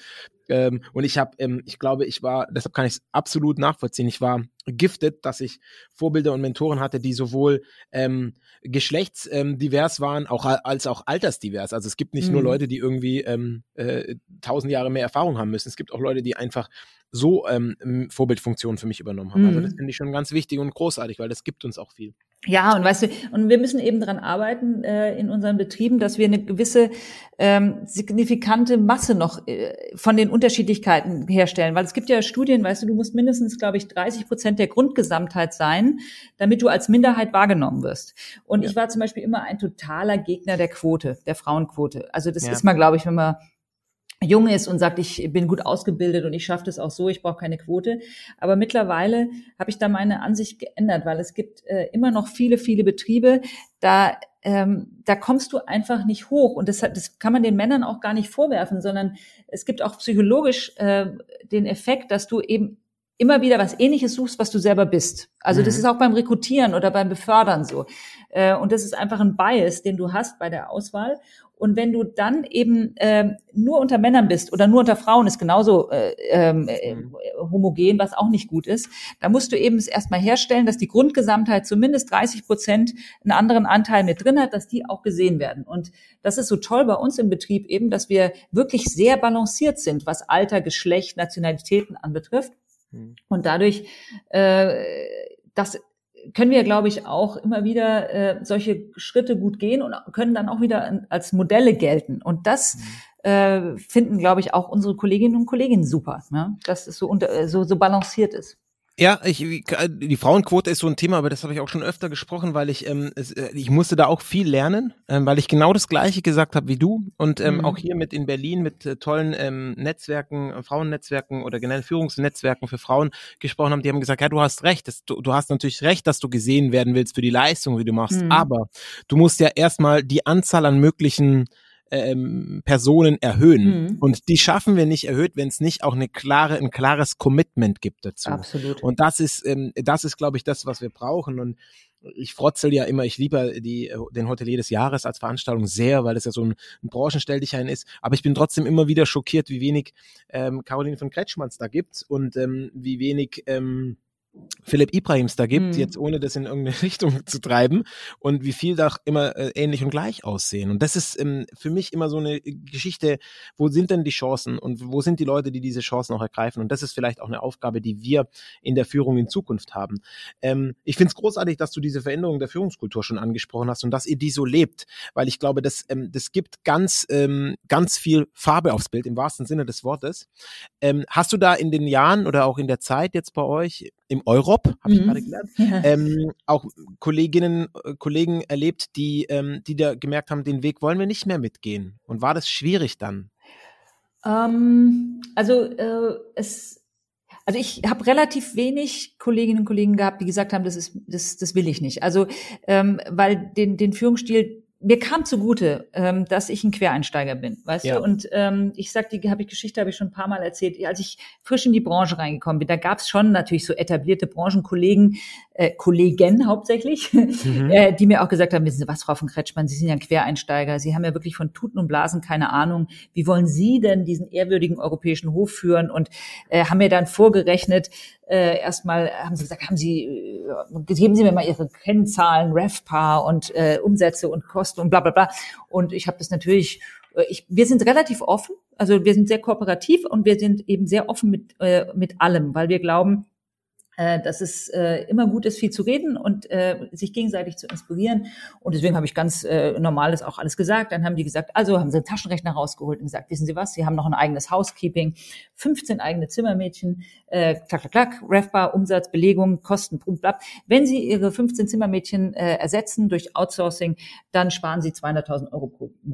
Ähm, und ich habe, ähm, ich glaube, ich war, deshalb kann ich es absolut nachvollziehen. Ich war gifted, dass ich Vorbilder und Mentoren hatte, die sowohl ähm, geschlechtsdivers ähm, waren, auch als auch altersdivers. Also es gibt nicht mhm. nur Leute, die irgendwie ähm, äh, tausend Jahre mehr Erfahrung haben müssen. Es gibt auch Leute, die einfach so ähm, Vorbildfunktionen für mich übernommen haben. Mhm. Also das mhm. finde ich schon ganz wichtig und großartig, weil das gibt uns auch viel. Ja, und weißt du, und wir müssen eben daran arbeiten äh, in unseren Betrieben, dass wir eine gewisse ähm, signifikante Masse noch äh, von den Unterschiedlichkeiten herstellen. Weil es gibt ja Studien, weißt du, du musst mindestens, glaube ich, 30 Prozent der Grundgesamtheit sein, damit du als Minderheit wahrgenommen wirst. Und ja. ich war zum Beispiel immer ein totaler Gegner der Quote, der Frauenquote. Also das ja. ist mal, glaube ich, wenn man jung ist und sagt, ich bin gut ausgebildet und ich schaffe das auch so, ich brauche keine Quote. Aber mittlerweile habe ich da meine Ansicht geändert, weil es gibt äh, immer noch viele, viele Betriebe, da ähm, da kommst du einfach nicht hoch. Und das, das kann man den Männern auch gar nicht vorwerfen, sondern es gibt auch psychologisch äh, den Effekt, dass du eben immer wieder was Ähnliches suchst, was du selber bist. Also mhm. das ist auch beim Rekrutieren oder beim Befördern so. Äh, und das ist einfach ein Bias, den du hast bei der Auswahl. Und wenn du dann eben äh, nur unter Männern bist oder nur unter Frauen ist genauso äh, ähm, äh, mhm. homogen, was auch nicht gut ist, da musst du eben es erstmal herstellen, dass die Grundgesamtheit zumindest 30 Prozent einen anderen Anteil mit drin hat, dass die auch gesehen werden. Und das ist so toll bei uns im Betrieb eben, dass wir wirklich sehr balanciert sind, was Alter, Geschlecht, Nationalitäten anbetrifft. Mhm. Und dadurch, äh, das können wir, glaube ich, auch immer wieder äh, solche Schritte gut gehen und können dann auch wieder als Modelle gelten. Und das mhm. äh, finden, glaube ich, auch unsere Kolleginnen und Kollegen super, ne? dass es so, unter, so, so balanciert ist. Ja, ich, die Frauenquote ist so ein Thema, aber das habe ich auch schon öfter gesprochen, weil ich ähm, es, äh, ich musste da auch viel lernen, ähm, weil ich genau das Gleiche gesagt habe wie du und ähm, mhm. auch hier mit in Berlin mit äh, tollen ähm, Netzwerken, äh, Frauennetzwerken oder generell Führungsnetzwerken für Frauen gesprochen haben. Die haben gesagt, ja, du hast recht, das, du, du hast natürlich recht, dass du gesehen werden willst für die Leistung, wie du machst, mhm. aber du musst ja erstmal die Anzahl an möglichen ähm, Personen erhöhen. Mhm. Und die schaffen wir nicht erhöht, wenn es nicht auch eine klare, ein klares Commitment gibt dazu. Absolut. Und das ist, ähm, das ist, glaube ich, das, was wir brauchen. Und ich frotzel ja immer, ich liebe die, den Hotelier des Jahres als Veranstaltung sehr, weil es ja so ein, ein Branchenstelldichein ist. Aber ich bin trotzdem immer wieder schockiert, wie wenig ähm, Caroline von Kretschmanns da gibt und ähm, wie wenig ähm, Philipp Ibrahims da gibt, mhm. jetzt ohne das in irgendeine Richtung zu treiben und wie viel da immer äh, ähnlich und gleich aussehen. Und das ist ähm, für mich immer so eine Geschichte, wo sind denn die Chancen und wo sind die Leute, die diese Chancen auch ergreifen? Und das ist vielleicht auch eine Aufgabe, die wir in der Führung in Zukunft haben. Ähm, ich finde es großartig, dass du diese Veränderung der Führungskultur schon angesprochen hast und dass ihr die so lebt, weil ich glaube, das, ähm, das gibt ganz, ähm, ganz viel Farbe aufs Bild, im wahrsten Sinne des Wortes. Ähm, hast du da in den Jahren oder auch in der Zeit jetzt bei euch im Europ, habe ich mhm. gerade gelernt, ja. ähm, auch Kolleginnen, äh, Kollegen erlebt, die, ähm, die da gemerkt haben, den Weg wollen wir nicht mehr mitgehen. Und war das schwierig dann? Ähm, also äh, es also ich habe relativ wenig Kolleginnen und Kollegen gehabt, die gesagt haben, das ist, das, das will ich nicht. Also ähm, weil den, den Führungsstil mir kam zugute, ähm, dass ich ein Quereinsteiger bin, weißt ja. du? Und ähm, ich sag, die habe ich Geschichte habe ich schon ein paar Mal erzählt. Als ich frisch in die Branche reingekommen bin, da gab es schon natürlich so etablierte Branchenkollegen, äh, Kollegen hauptsächlich, mhm. äh, die mir auch gesagt haben, wissen Sie was, Frau von Kretschmann, Sie sind ja ein Quereinsteiger, Sie haben ja wirklich von Tuten und Blasen keine Ahnung. Wie wollen Sie denn diesen ehrwürdigen europäischen Hof führen? Und äh, haben mir dann vorgerechnet, äh, erstmal haben sie gesagt, haben Sie, äh, geben Sie mir mal Ihre Kennzahlen, RevPAR und äh, Umsätze und Kosten und bla bla bla. Und ich habe das natürlich, äh, ich, wir sind relativ offen, also wir sind sehr kooperativ und wir sind eben sehr offen mit, äh, mit allem, weil wir glauben, dass es äh, immer gut ist, viel zu reden und äh, sich gegenseitig zu inspirieren. Und deswegen habe ich ganz äh, normales auch alles gesagt. Dann haben die gesagt, also haben sie einen Taschenrechner rausgeholt und gesagt, wissen Sie was, Sie haben noch ein eigenes Housekeeping, 15 eigene Zimmermädchen, äh, klack, klack, klack, Refbar, Umsatz, Belegung, Kosten, Punkt, bla. Wenn Sie Ihre 15 Zimmermädchen äh, ersetzen durch Outsourcing, dann sparen Sie 200.000 Euro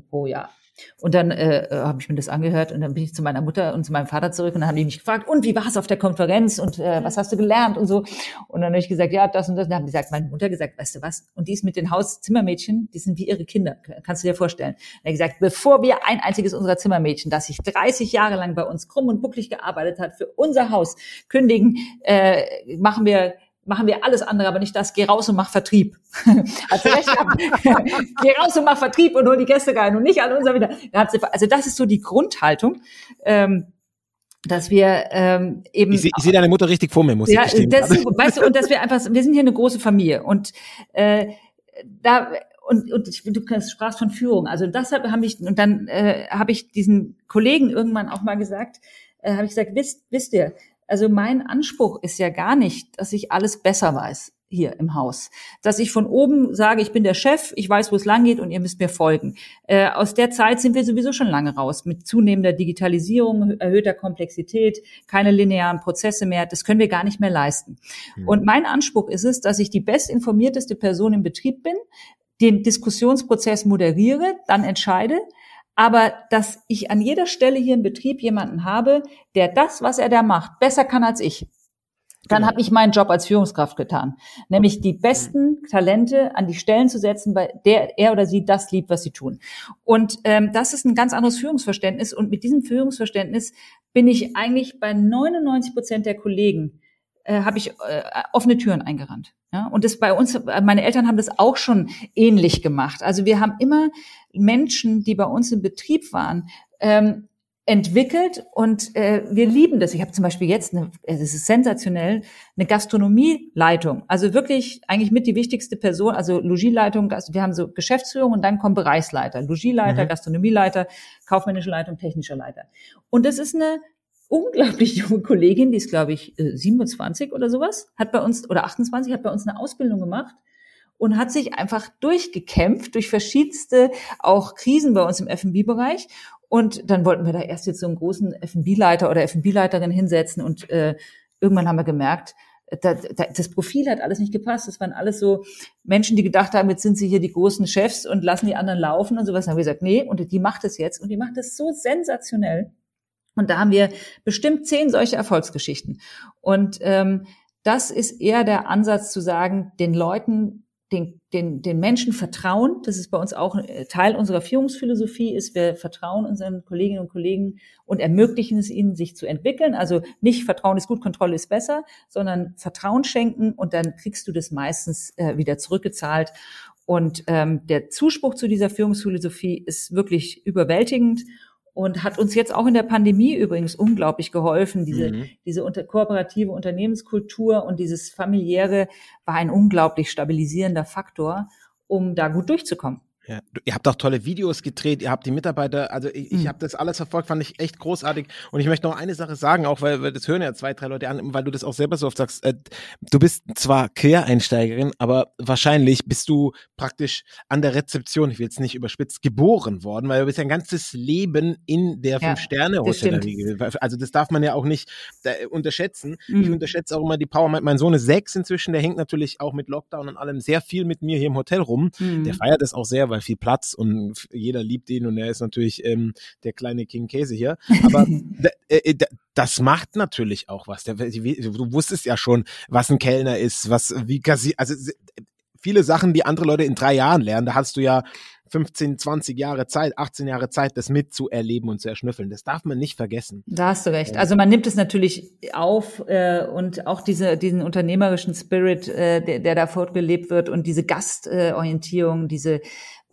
pro Jahr. Und dann äh, äh, habe ich mir das angehört und dann bin ich zu meiner Mutter und zu meinem Vater zurück und dann haben die mich gefragt, und wie war es auf der Konferenz und äh, was hast du gelernt und so. Und dann habe ich gesagt, ja, das und das. Und dann haben die gesagt, meine Mutter gesagt, weißt du was? Und die ist mit den Hauszimmermädchen, die sind wie ihre Kinder, kannst du dir vorstellen. Und er gesagt, bevor wir ein einziges unserer Zimmermädchen, das sich 30 Jahre lang bei uns krumm und bucklig gearbeitet hat, für unser Haus kündigen, äh, machen wir machen wir alles andere, aber nicht das. Geh raus und mach Vertrieb. Sie recht gehabt. Geh raus und mach Vertrieb und hol die Gäste rein und nicht alle unser wieder. Also das ist so die Grundhaltung. Ähm, dass wir ähm, eben ich, sehe seh deine Mutter richtig vor mir muss ja, ich gestehen. Das, weißt du und dass wir einfach wir sind hier eine große Familie und äh, da und, und ich, du sprachst von Führung also deshalb habe ich und dann äh, habe ich diesen Kollegen irgendwann auch mal gesagt äh, habe ich gesagt wisst wisst ihr also mein Anspruch ist ja gar nicht, dass ich alles besser weiß hier im Haus. Dass ich von oben sage, ich bin der Chef, ich weiß, wo es lang geht und ihr müsst mir folgen. Äh, aus der Zeit sind wir sowieso schon lange raus. Mit zunehmender Digitalisierung, erhöhter Komplexität, keine linearen Prozesse mehr. Das können wir gar nicht mehr leisten. Mhm. Und mein Anspruch ist es, dass ich die bestinformierteste Person im Betrieb bin, den Diskussionsprozess moderiere, dann entscheide, aber dass ich an jeder Stelle hier im Betrieb jemanden habe, der das, was er da macht, besser kann als ich. Dann genau. habe ich meinen Job als Führungskraft getan, nämlich die besten Talente an die Stellen zu setzen, bei der er oder sie das liebt, was sie tun. Und ähm, das ist ein ganz anderes Führungsverständnis. Und mit diesem Führungsverständnis bin ich eigentlich bei 99 Prozent der Kollegen äh, habe ich äh, offene Türen eingerannt. Ja, und das bei uns, meine Eltern haben das auch schon ähnlich gemacht. Also wir haben immer Menschen, die bei uns im Betrieb waren, ähm, entwickelt und äh, wir lieben das. Ich habe zum Beispiel jetzt, eine, es ist sensationell, eine Gastronomieleitung. Also wirklich eigentlich mit die wichtigste Person, also Logieleitung, wir haben so Geschäftsführung und dann kommen Bereichsleiter, Logieleiter, mhm. Gastronomieleiter, kaufmännische Leitung, technischer Leiter. Und das ist eine unglaublich junge Kollegin, die ist, glaube ich, 27 äh, oder sowas, hat bei uns, oder 28, hat bei uns eine Ausbildung gemacht und hat sich einfach durchgekämpft durch verschiedenste auch Krisen bei uns im F&B-Bereich. Und dann wollten wir da erst jetzt so einen großen F&B-Leiter oder F&B-Leiterin hinsetzen und äh, irgendwann haben wir gemerkt, da, da, das Profil hat alles nicht gepasst. Das waren alles so Menschen, die gedacht haben, jetzt sind sie hier die großen Chefs und lassen die anderen laufen und sowas. Dann haben wir gesagt, nee, und die macht es jetzt und die macht es so sensationell. Und da haben wir bestimmt zehn solche Erfolgsgeschichten. Und ähm, das ist eher der Ansatz zu sagen, den Leuten, den, den, den Menschen vertrauen. Das ist bei uns auch äh, Teil unserer Führungsphilosophie, ist, wir vertrauen unseren Kolleginnen und Kollegen und ermöglichen es ihnen, sich zu entwickeln. Also nicht Vertrauen ist gut, Kontrolle ist besser, sondern Vertrauen schenken und dann kriegst du das meistens äh, wieder zurückgezahlt. Und ähm, der Zuspruch zu dieser Führungsphilosophie ist wirklich überwältigend und hat uns jetzt auch in der Pandemie übrigens unglaublich geholfen. Diese, mhm. diese unter, kooperative Unternehmenskultur und dieses familiäre war ein unglaublich stabilisierender Faktor, um da gut durchzukommen. Ja, ihr habt auch tolle Videos gedreht, ihr habt die Mitarbeiter, also ich, ich mhm. habe das alles verfolgt, fand ich echt großartig. Und ich möchte noch eine Sache sagen, auch weil, weil das hören ja zwei, drei Leute an, weil du das auch selber so oft sagst. Äh, du bist zwar Quereinsteigerin, aber wahrscheinlich bist du praktisch an der Rezeption, ich will jetzt nicht überspitzt, geboren worden, weil du bist ja ein ganzes Leben in der ja, Fünf-Sterne-Hotellerie. Also das darf man ja auch nicht äh, unterschätzen. Mhm. Ich unterschätze auch immer die Power. Mein, mein, Sohn ist sechs inzwischen, der hängt natürlich auch mit Lockdown und allem sehr viel mit mir hier im Hotel rum. Mhm. Der feiert das auch sehr, weil viel Platz und jeder liebt ihn und er ist natürlich ähm, der kleine King Käse hier. Aber äh, äh, das macht natürlich auch was. du wusstest ja schon, was ein Kellner ist, was wie Kassi also viele Sachen, die andere Leute in drei Jahren lernen. Da hast du ja 15, 20 Jahre Zeit, 18 Jahre Zeit, das mitzuerleben und zu erschnüffeln. Das darf man nicht vergessen. Da hast du recht. Also man nimmt es natürlich auf äh, und auch diese, diesen unternehmerischen Spirit, äh, der, der da fortgelebt wird und diese Gastorientierung, diese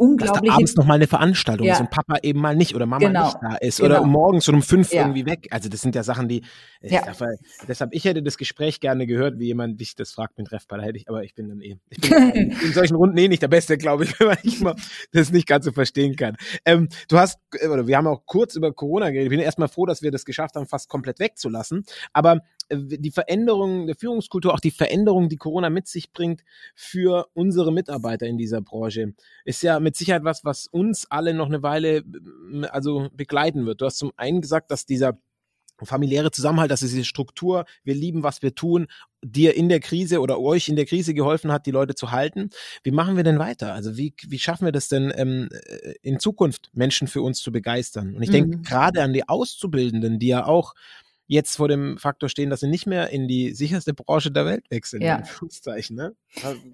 unglaublich. Dass da abends noch mal eine Veranstaltung ja. ist und Papa eben mal nicht oder Mama genau. nicht da ist genau. oder morgens um fünf ja. irgendwie weg. Also das sind ja Sachen, die ja. Darf, deshalb ich hätte das Gespräch gerne gehört, wie jemand dich das fragt mit Treffball hätte ich, aber ich bin dann eh ich bin in solchen Runden eh nicht der Beste, glaube ich, weil ich mal das nicht ganz so verstehen kann. Ähm, du hast oder wir haben auch kurz über Corona geredet. Ich bin erstmal froh, dass wir das geschafft haben, fast komplett wegzulassen. Aber die Veränderung der Führungskultur, auch die Veränderung, die Corona mit sich bringt für unsere Mitarbeiter in dieser Branche, ist ja mit Sicherheit was, was uns alle noch eine Weile also begleiten wird. Du hast zum einen gesagt, dass dieser familiäre Zusammenhalt, dass diese Struktur, wir lieben, was wir tun, dir in der Krise oder euch in der Krise geholfen hat, die Leute zu halten. Wie machen wir denn weiter? Also wie, wie schaffen wir das denn ähm, in Zukunft, Menschen für uns zu begeistern? Und ich denke mhm. gerade an die Auszubildenden, die ja auch jetzt vor dem Faktor stehen, dass sie nicht mehr in die sicherste Branche der Welt wechseln. Ja, ne?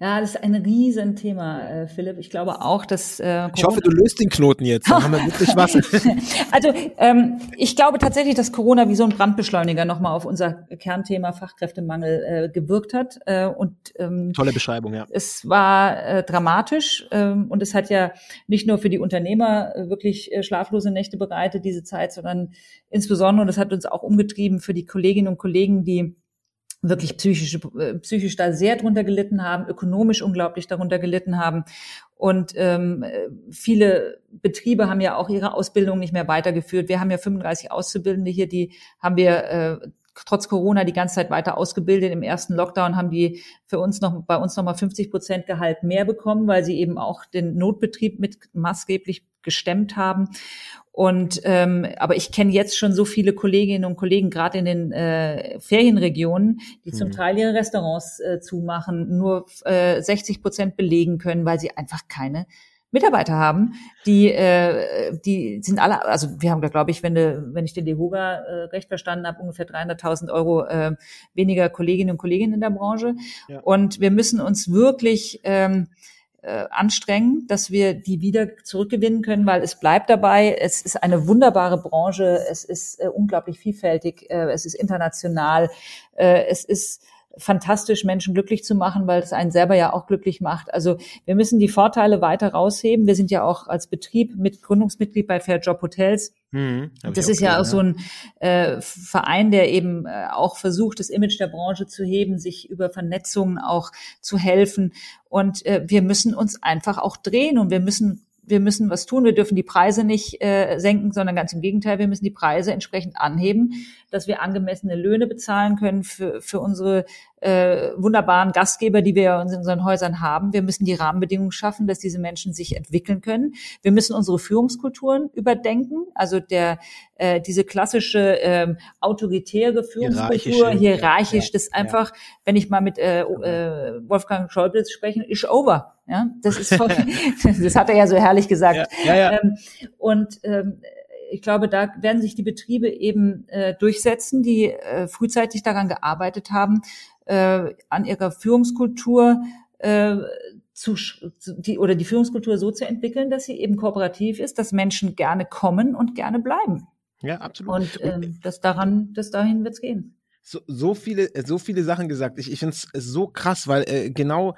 ja das ist ein Riesenthema, äh, Philipp. Ich glaube auch, dass äh, Ich hoffe, du löst den Knoten jetzt. Dann haben wir wirklich was. also ähm, ich glaube tatsächlich, dass Corona wie so ein Brandbeschleuniger nochmal auf unser Kernthema Fachkräftemangel äh, gewirkt hat. Äh, und ähm, Tolle Beschreibung, ja. Es war äh, dramatisch ähm, und es hat ja nicht nur für die Unternehmer äh, wirklich äh, schlaflose Nächte bereitet, diese Zeit, sondern insbesondere, und das hat uns auch umgetrieben, für die Kolleginnen und Kollegen, die wirklich psychisch, äh, psychisch da sehr drunter gelitten haben, ökonomisch unglaublich darunter gelitten haben. Und ähm, viele Betriebe haben ja auch ihre Ausbildung nicht mehr weitergeführt. Wir haben ja 35 Auszubildende hier, die haben wir äh, trotz Corona die ganze Zeit weiter ausgebildet. Im ersten Lockdown haben die für uns noch bei uns noch mal 50 Prozent Gehalt mehr bekommen, weil sie eben auch den Notbetrieb mit maßgeblich gestemmt haben. Und ähm, aber ich kenne jetzt schon so viele Kolleginnen und Kollegen, gerade in den äh, Ferienregionen, die mhm. zum Teil ihre Restaurants äh, zumachen, nur äh, 60 Prozent belegen können, weil sie einfach keine Mitarbeiter haben, die äh, die sind alle, also wir haben da glaube ich, wenn, de, wenn ich den Dehoga äh, recht verstanden habe, ungefähr 300.000 Euro äh, weniger Kolleginnen und Kollegen in der Branche. Ja. Und wir müssen uns wirklich ähm, äh, anstrengen, dass wir die wieder zurückgewinnen können, weil es bleibt dabei. Es ist eine wunderbare Branche. Es ist äh, unglaublich vielfältig. Äh, es ist international. Äh, es ist fantastisch, Menschen glücklich zu machen, weil es einen selber ja auch glücklich macht. Also wir müssen die Vorteile weiter rausheben. Wir sind ja auch als Betrieb mit Gründungsmitglied bei Fair Job Hotels. Mhm, das ist ja auch so ein äh, Verein, der eben äh, auch versucht, das Image der Branche zu heben, sich über Vernetzungen auch zu helfen. Und äh, wir müssen uns einfach auch drehen und wir müssen wir müssen was tun. Wir dürfen die Preise nicht äh, senken, sondern ganz im Gegenteil, wir müssen die Preise entsprechend anheben, dass wir angemessene Löhne bezahlen können für, für unsere äh, wunderbaren Gastgeber, die wir in unseren Häusern haben. Wir müssen die Rahmenbedingungen schaffen, dass diese Menschen sich entwickeln können. Wir müssen unsere Führungskulturen überdenken. Also der äh, diese klassische äh, autoritäre Führungskultur, hierarchisch, ja, das einfach, ja. wenn ich mal mit äh, äh, Wolfgang Schäuble spreche, ist over. Ja, das ist voll, das hat er ja so herrlich gesagt. Ja, ja, ja. Ähm, und ähm, ich glaube, da werden sich die Betriebe eben äh, durchsetzen, die äh, frühzeitig daran gearbeitet haben, äh, an ihrer Führungskultur äh, zu, die, oder die Führungskultur so zu entwickeln, dass sie eben kooperativ ist, dass Menschen gerne kommen und gerne bleiben. Ja, absolut. Und ähm, das daran, das dahin wird's gehen. So, so viele, so viele Sachen gesagt. Ich, ich finde es so krass, weil äh, genau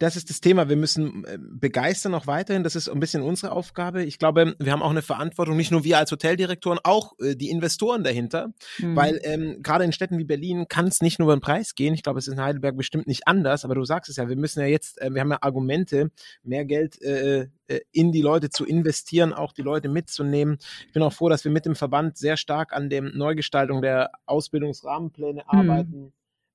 das ist das Thema. Wir müssen äh, begeistern auch weiterhin. Das ist ein bisschen unsere Aufgabe. Ich glaube, wir haben auch eine Verantwortung, nicht nur wir als Hoteldirektoren, auch äh, die Investoren dahinter. Mhm. Weil ähm, gerade in Städten wie Berlin kann es nicht nur über den Preis gehen. Ich glaube, es ist in Heidelberg bestimmt nicht anders. Aber du sagst es ja, wir müssen ja jetzt, äh, wir haben ja Argumente, mehr Geld äh, äh in die Leute zu investieren, auch die Leute mitzunehmen. Ich bin auch froh, dass wir mit dem Verband sehr stark an der Neugestaltung der Ausbildungsrahmenpläne mhm. arbeiten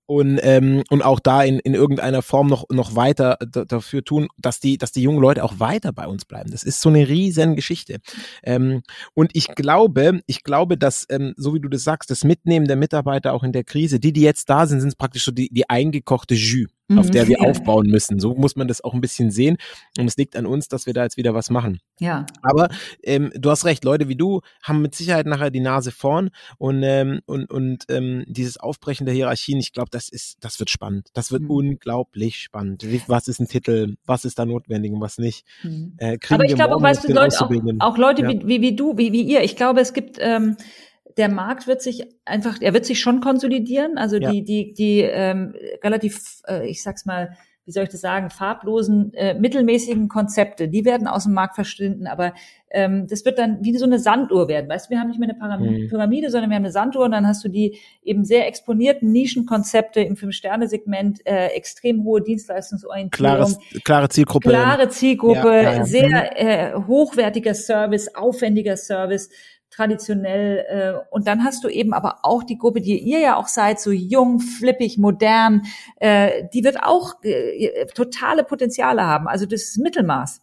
und ähm, und auch da in, in irgendeiner Form noch noch weiter dafür tun, dass die dass die jungen Leute auch weiter bei uns bleiben. Das ist so eine riesen Geschichte. Ähm, und ich glaube, ich glaube, dass ähm, so wie du das sagst, das Mitnehmen der Mitarbeiter auch in der Krise, die die jetzt da sind, sind praktisch so die die eingekochte Jus auf der wir mhm. aufbauen müssen. So muss man das auch ein bisschen sehen. Und es liegt an uns, dass wir da jetzt wieder was machen. Ja. Aber ähm, du hast recht, Leute wie du haben mit Sicherheit nachher die Nase vorn und ähm, und und ähm, dieses Aufbrechen der Hierarchien, ich glaube, das ist, das wird spannend. Das wird mhm. unglaublich spannend. Was ist ein Titel? Was ist da notwendig und was nicht? Mhm. Äh, Aber ich glaube auch, weißt du, Leute, auch, auch Leute ja. wie, wie, wie du, wie, wie ihr. Ich glaube, es gibt ähm, der Markt wird sich einfach, er wird sich schon konsolidieren. Also ja. die, die, die ähm, relativ, äh, ich sag's mal, wie soll ich das sagen, farblosen, äh, mittelmäßigen Konzepte, die werden aus dem Markt verschwinden, aber ähm, das wird dann wie so eine Sanduhr werden. Weißt du, wir haben nicht mehr eine Pyramide, mhm. Pyramide, sondern wir haben eine Sanduhr und dann hast du die eben sehr exponierten Nischenkonzepte im Fünf-Sterne-Segment, äh, extrem hohe Dienstleistungsorientierung. Klares, klare Zielgruppe. Klare Zielgruppe, ja, ja, ja. sehr mhm. äh, hochwertiger Service, aufwendiger Service traditionell. Äh, und dann hast du eben aber auch die Gruppe, die ihr ja auch seid, so jung, flippig, modern, äh, die wird auch äh, totale Potenziale haben. Also das Mittelmaß.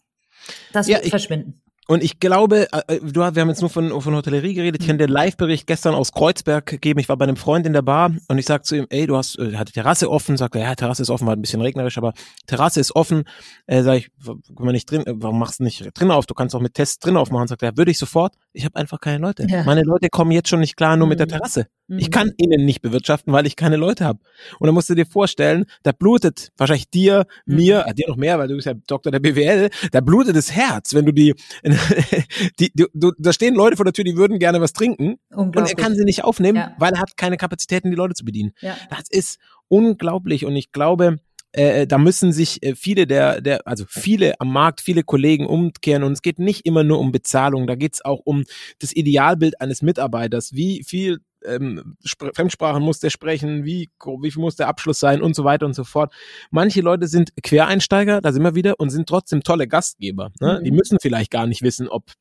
Das ja, wird ich, verschwinden. Und ich glaube, äh, du, wir haben jetzt nur von, von Hotellerie geredet. Ich kann den Live-Bericht gestern aus Kreuzberg geben. Ich war bei einem Freund in der Bar und ich sag zu ihm, ey, du hast, äh, hat die Terrasse offen. Sagt er, ja, Terrasse ist offen, war ein bisschen regnerisch, aber Terrasse ist offen. Äh, sag ich, guck mal nicht drin, warum machst du nicht drin auf? Du kannst auch mit Tests drin aufmachen. Sagt er, ja, würde ich sofort. Ich habe einfach keine Leute. Ja. Meine Leute kommen jetzt schon nicht klar nur mhm. mit der mhm. Terrasse. Mhm. Ich kann ihnen nicht bewirtschaften, weil ich keine Leute habe. Und dann musst du dir vorstellen, da blutet wahrscheinlich dir, mhm. mir, äh, dir noch mehr, weil du bist ja Doktor der BWL, da blutet das Herz, wenn du die, die, die du, da stehen Leute vor der Tür, die würden gerne was trinken und er kann sie nicht aufnehmen, ja. weil er hat keine Kapazitäten, die Leute zu bedienen. Ja. Das ist unglaublich und ich glaube, äh, da müssen sich äh, viele der, der, also viele am Markt, viele Kollegen umkehren und es geht nicht immer nur um Bezahlung, da geht es auch um das Idealbild eines Mitarbeiters. Wie viel ähm, Fremdsprachen muss der sprechen, wie, wie viel muss der Abschluss sein und so weiter und so fort. Manche Leute sind Quereinsteiger, da sind wir wieder, und sind trotzdem tolle Gastgeber. Ne? Mhm. Die müssen vielleicht gar nicht wissen, ob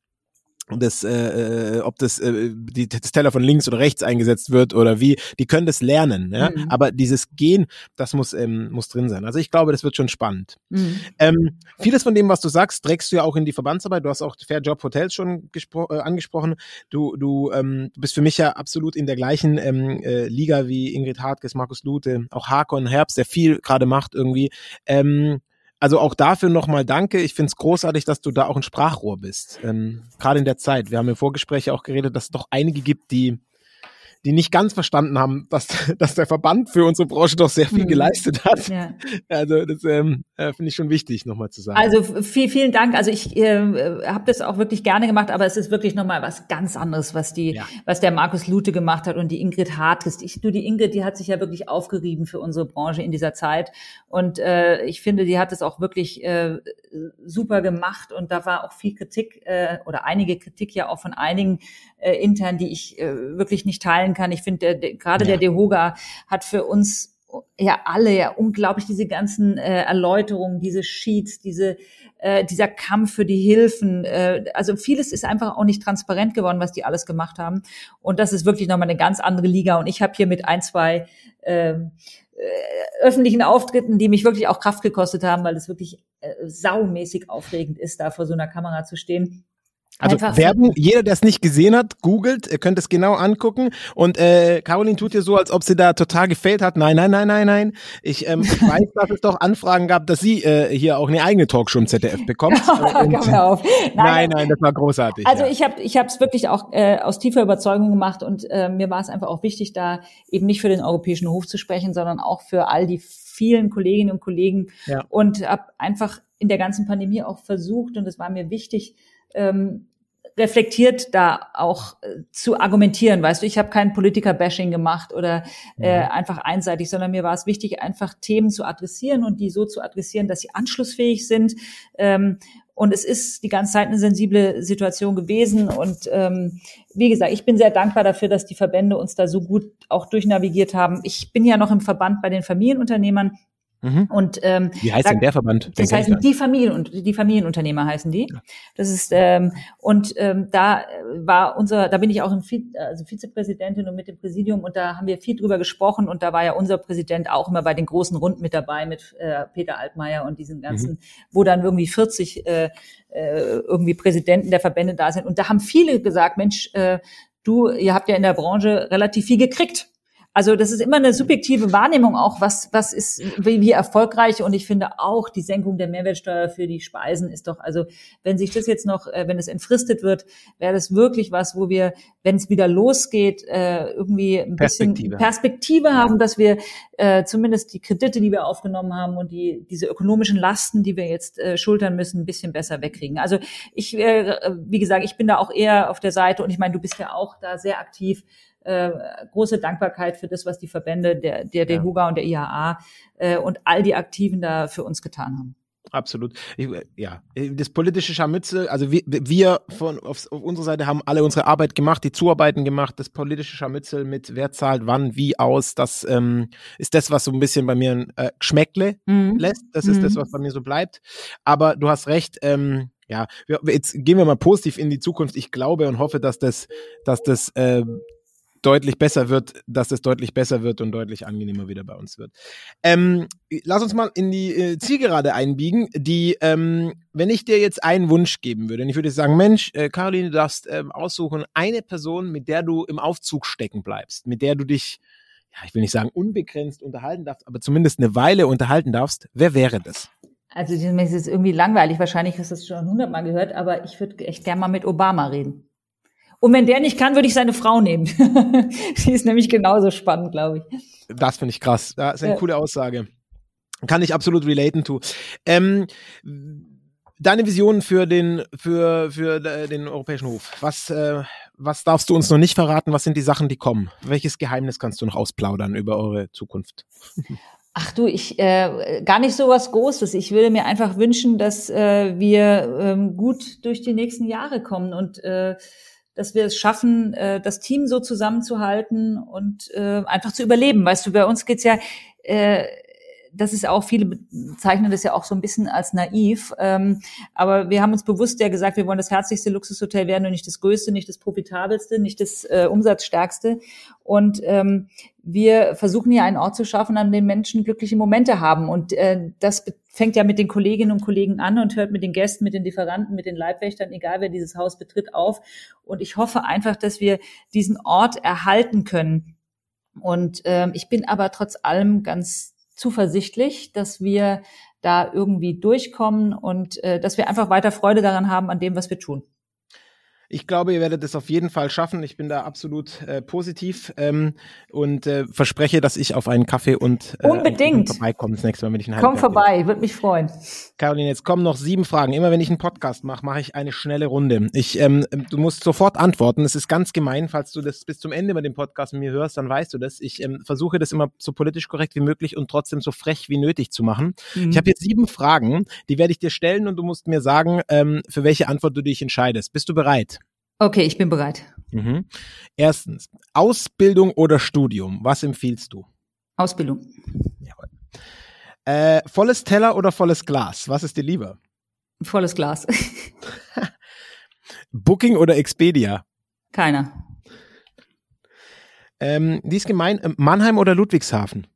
das, äh, äh, ob das, äh, die, das Teller von links oder rechts eingesetzt wird oder wie, die können das lernen, ja. Mhm. Aber dieses Gehen, das muss, ähm, muss drin sein. Also ich glaube, das wird schon spannend. Mhm. Ähm, vieles von dem, was du sagst, trägst du ja auch in die Verbandsarbeit. Du hast auch Fair Job Hotels schon äh, angesprochen. Du, du, ähm, du bist für mich ja absolut in der gleichen ähm, äh, Liga wie Ingrid Hartges, Markus Lute, auch Hakon Herbst, der viel gerade macht irgendwie. Ähm, also auch dafür nochmal danke. Ich finde es großartig, dass du da auch ein Sprachrohr bist. Ähm, Gerade in der Zeit. Wir haben im Vorgespräch auch geredet, dass es doch einige gibt, die die nicht ganz verstanden haben, dass, dass der Verband für unsere Branche doch sehr viel mhm. geleistet hat. Ja. Also das, ähm, Äh, Finde ich schon wichtig, nochmal zu sagen. Also viel, vielen Dank. Also ich äh, habe das auch wirklich gerne gemacht, aber es ist wirklich nochmal was ganz anderes, was die, ja. was der Markus Lute gemacht hat und die Ingrid Hartges. Ich, du, die Ingrid, die hat sich ja wirklich aufgerieben für unsere Branche in dieser Zeit. Und äh, ich finde, die hat es auch wirklich äh, super gemacht und da war auch viel Kritik äh, oder einige Kritik ja auch von einigen äh, intern, die ich äh, wirklich nicht teilen kann. Ich finde, gerade ja. der DeHoga hat für uns ja alle ja unglaublich diese ganzen äh, Erläuterungen, diese Sheets, diese äh, dieser Kampf für die Hilfen. Äh, also vieles ist einfach auch nicht transparent geworden, was die alles gemacht haben. Und das ist wirklich nochmal eine ganz andere Liga. Und ich habe hier mit ein, zwei ähm, äh, öffentlichen Auftritten, die mich wirklich auch Kraft gekostet haben, weil es wirklich äh, saumäßig aufregend ist, da vor so einer Kamera zu stehen also Einfach Werbung, jeder, der es nicht gesehen hat, googelt, ihr könnt es genau angucken. Und äh, Caroline tut hier so, als ob sie da total gefällt hat. Nein, nein, nein, nein, nein. Ich, ähm, weiß, dass es doch Anfragen gab, dass sie äh, hier auch eine eigene Talkshow im ZDF bekommt. Und, auf. Nein, nein, nein, das war großartig. Also ja. ich habe ich es wirklich auch äh, aus tiefer Überzeugung gemacht und äh, mir war es einfach auch wichtig, da eben nicht für den Europäischen Hof zu sprechen, sondern auch für all die vielen Kolleginnen und Kollegen. Ja. Und habe einfach in der ganzen Pandemie auch versucht, und es war mir wichtig, ähm, reflektiert da auch äh, zu argumentieren. Weißt du, ich habe kein Politiker-Bashing gemacht oder äh, mhm. einfach einseitig, sondern mir war es wichtig, einfach Themen zu adressieren und die so zu adressieren, dass sie anschlussfähig sind. Ähm, und es ist die ganze Zeit eine sensible Situation gewesen. Und ähm, wie gesagt, ich bin sehr dankbar dafür, dass die Verbände uns da so gut auch durchnavigiert haben. Ich bin ja noch im Verband bei den Familienunternehmern. Mhm. Und ähm, wie heißt denn der Verband? Das heißen die Familien und die Familienunternehmer heißen die. Ja. Das ist ähm, und ähm, da war unser, da bin ich auch im also Vizepräsidentin und mit dem Präsidium und da haben wir viel drüber gesprochen und da war ja unser Präsident auch immer bei den großen Runden mit dabei mit äh, Peter Altmaier und diesen ganzen, mhm. wo dann irgendwie 40 äh, äh, irgendwie Präsidenten der Verbände da sind und da haben viele gesagt, Mensch, äh, du, ihr habt ja in der Branche relativ viel gekriegt also das ist immer eine subjektive Wahrnehmung auch, was, was ist, wie, wie erfolgreich. Und ich finde auch die Senkung der Mehrwertsteuer für die Speisen ist doch, also wenn sich das jetzt noch, äh, wenn es entfristet wird, wäre das wirklich was, wo wir, wenn es wieder losgeht, äh, irgendwie ein bisschen Perspektive, Perspektive haben, dass wir äh, zumindest die Kredite, die wir aufgenommen haben und die, diese ökonomischen Lasten, die wir jetzt äh, schultern müssen, ein bisschen besser wegkriegen. Also ich, äh, wie gesagt, ich bin da auch eher auf der Seite und ich meine, du bist ja auch da sehr aktiv äh, große Dankbarkeit für das, was die Verbände der, der DEHUGA ja. und der IAA äh, und all die Aktiven da für uns getan haben. Absolut. Ich, ja, das politische Scharmützel, also wir, wir von auf, auf, unserer Seite haben alle unsere Arbeit gemacht, die Zuarbeiten gemacht. Das politische Scharmützel mit wer zahlt wann, wie aus, das ähm, ist das, was so ein bisschen bei mir ein äh, Geschmäckle mhm. lässt. Das ist mhm. das, was bei mir so bleibt. Aber du hast recht, ähm, ja, jetzt gehen wir mal positiv in die Zukunft. Ich glaube und hoffe, dass das, dass das äh, deutlich besser wird, dass es deutlich besser wird und deutlich angenehmer wieder bei uns wird. Ähm, lass uns mal in die äh, Zielgerade einbiegen, die, ähm, wenn ich dir jetzt einen Wunsch geben würde, und ich würde sagen, Mensch, äh, Caroline, du darfst ähm, aussuchen, eine Person, mit der du im Aufzug stecken bleibst, mit der du dich, ja, ich will nicht sagen unbegrenzt unterhalten darfst, aber zumindest eine Weile unterhalten darfst, wer wäre das? Also, das ist irgendwie langweilig, wahrscheinlich hast du es schon hundertmal gehört, aber ich würde echt gerne mal mit Obama reden. Und wenn der nicht kann, würde ich seine Frau nehmen. Die ist nämlich genauso spannend, glaube ich. Das finde ich krass. Das ist eine ja. coole Aussage. Kann ich absolut relaten to. Ähm, deine Vision für den für für den Europäischen Hof. Was äh, was darfst du uns noch nicht verraten? Was sind die Sachen, die kommen? Welches Geheimnis kannst du noch ausplaudern über eure Zukunft? Ach du, ich äh, gar nicht so was Großes. Ich würde mir einfach wünschen, dass äh, wir ähm, gut durch die nächsten Jahre kommen und äh, dass wir es schaffen, äh, das Team so zusammenzuhalten und äh, einfach zu überleben. Weißt du, bei uns geht's ja, äh, das ist auch, viele bezeichnen das ja auch so ein bisschen als naiv. Ähm, aber wir haben uns bewusst ja gesagt, wir wollen das herzlichste Luxushotel werden und nicht das größte, nicht das profitabelste, nicht das äh, umsatzstärkste. Und ähm, wir versuchen hier einen Ort zu schaffen, an dem Menschen glückliche Momente haben. Und äh, das fängt ja mit den Kolleginnen und Kollegen an und hört mit den Gästen, mit den Lieferanten, mit den Leibwächtern, egal wer dieses Haus betritt, auf. Und ich hoffe einfach, dass wir diesen Ort erhalten können. Und äh, ich bin aber trotz allem ganz zuversichtlich, dass wir da irgendwie durchkommen und äh, dass wir einfach weiter Freude daran haben an dem, was wir tun. Ich glaube, ihr werdet es auf jeden Fall schaffen. Ich bin da absolut äh, positiv ähm, und äh, verspreche, dass ich auf einen Kaffee und äh, Unbedingt. vorbeikomme das nächste Mal, wenn ich einen Komm vorbei, würde mich freuen. Caroline, jetzt kommen noch sieben Fragen. Immer wenn ich einen Podcast mache, mache ich eine schnelle Runde. Ich, ähm, du musst sofort antworten. Es ist ganz gemein, falls du das bis zum Ende mit dem Podcast mit mir hörst, dann weißt du das. Ich ähm, versuche das immer so politisch korrekt wie möglich und trotzdem so frech wie nötig zu machen. Mhm. Ich habe jetzt sieben Fragen, die werde ich dir stellen und du musst mir sagen, ähm, für welche Antwort du dich entscheidest. Bist du bereit? Okay, ich bin bereit. Mhm. Erstens, Ausbildung oder Studium? Was empfiehlst du? Ausbildung. Jawohl. Äh, volles Teller oder volles Glas? Was ist dir lieber? Volles Glas. Booking oder Expedia? Keiner. Ähm, die ist gemein. Äh, Mannheim oder Ludwigshafen?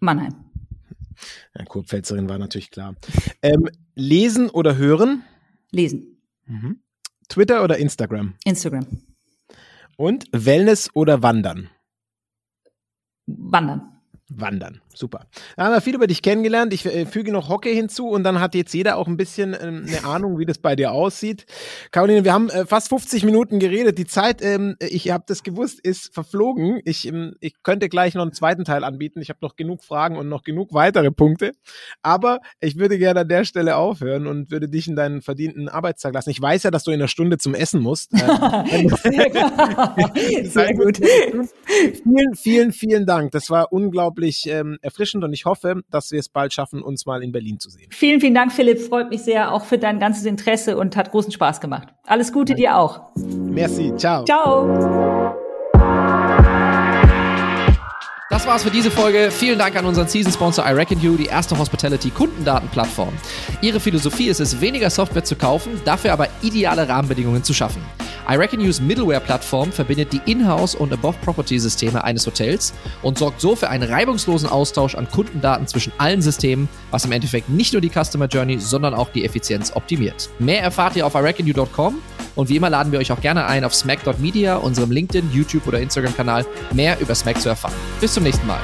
Mannheim. Ja, Kurpfälzerin war natürlich klar. Ähm, lesen oder hören? Lesen. Mhm. Twitter oder Instagram? Instagram. Und Wellness oder Wandern? Wandern. Wandern. Super. Da haben wir viel über dich kennengelernt. Ich äh, füge noch Hockey hinzu und dann hat jetzt jeder auch ein bisschen ähm, eine Ahnung, wie das bei dir aussieht. Caroline, wir haben äh, fast 50 Minuten geredet. Die Zeit, ähm, ich habe das gewusst, ist verflogen. Ich, ähm, ich könnte gleich noch einen zweiten Teil anbieten. Ich habe noch genug Fragen und noch genug weitere Punkte. Aber ich würde gerne an der Stelle aufhören und würde dich in deinen verdienten Arbeitstag lassen. Ich weiß ja, dass du in einer Stunde zum Essen musst. Ähm, Sehr, gut. vielen, vielen, vielen Dank. Das war unglaublich erfrischend und ich hoffe, dass wir es bald schaffen, uns mal in Berlin zu sehen. Vielen, vielen Dank, Philipp. Freut mich sehr auch für dein ganzes Interesse und hat großen Spaß gemacht. Alles Gute Danke. dir auch. Merci. Ciao. Ciao. Das war's für diese Folge. Vielen Dank an unseren Season-Sponsor iReckon die erste Hospitality-Kundendatenplattform. Ihre Philosophie ist es, weniger Software zu kaufen, dafür aber ideale Rahmenbedingungen zu schaffen. iReckonU's Middleware-Plattform verbindet die Inhouse- und Above-Property-Systeme eines Hotels und sorgt so für einen reibungslosen Austausch an Kundendaten zwischen allen Systemen, was im Endeffekt nicht nur die Customer Journey, sondern auch die Effizienz optimiert. Mehr erfahrt ihr auf iReckonu.com und wie immer laden wir euch auch gerne ein, auf smack.media, unserem LinkedIn, YouTube oder Instagram-Kanal, mehr über Smack zu erfahren. Bis zum nächsten Mal.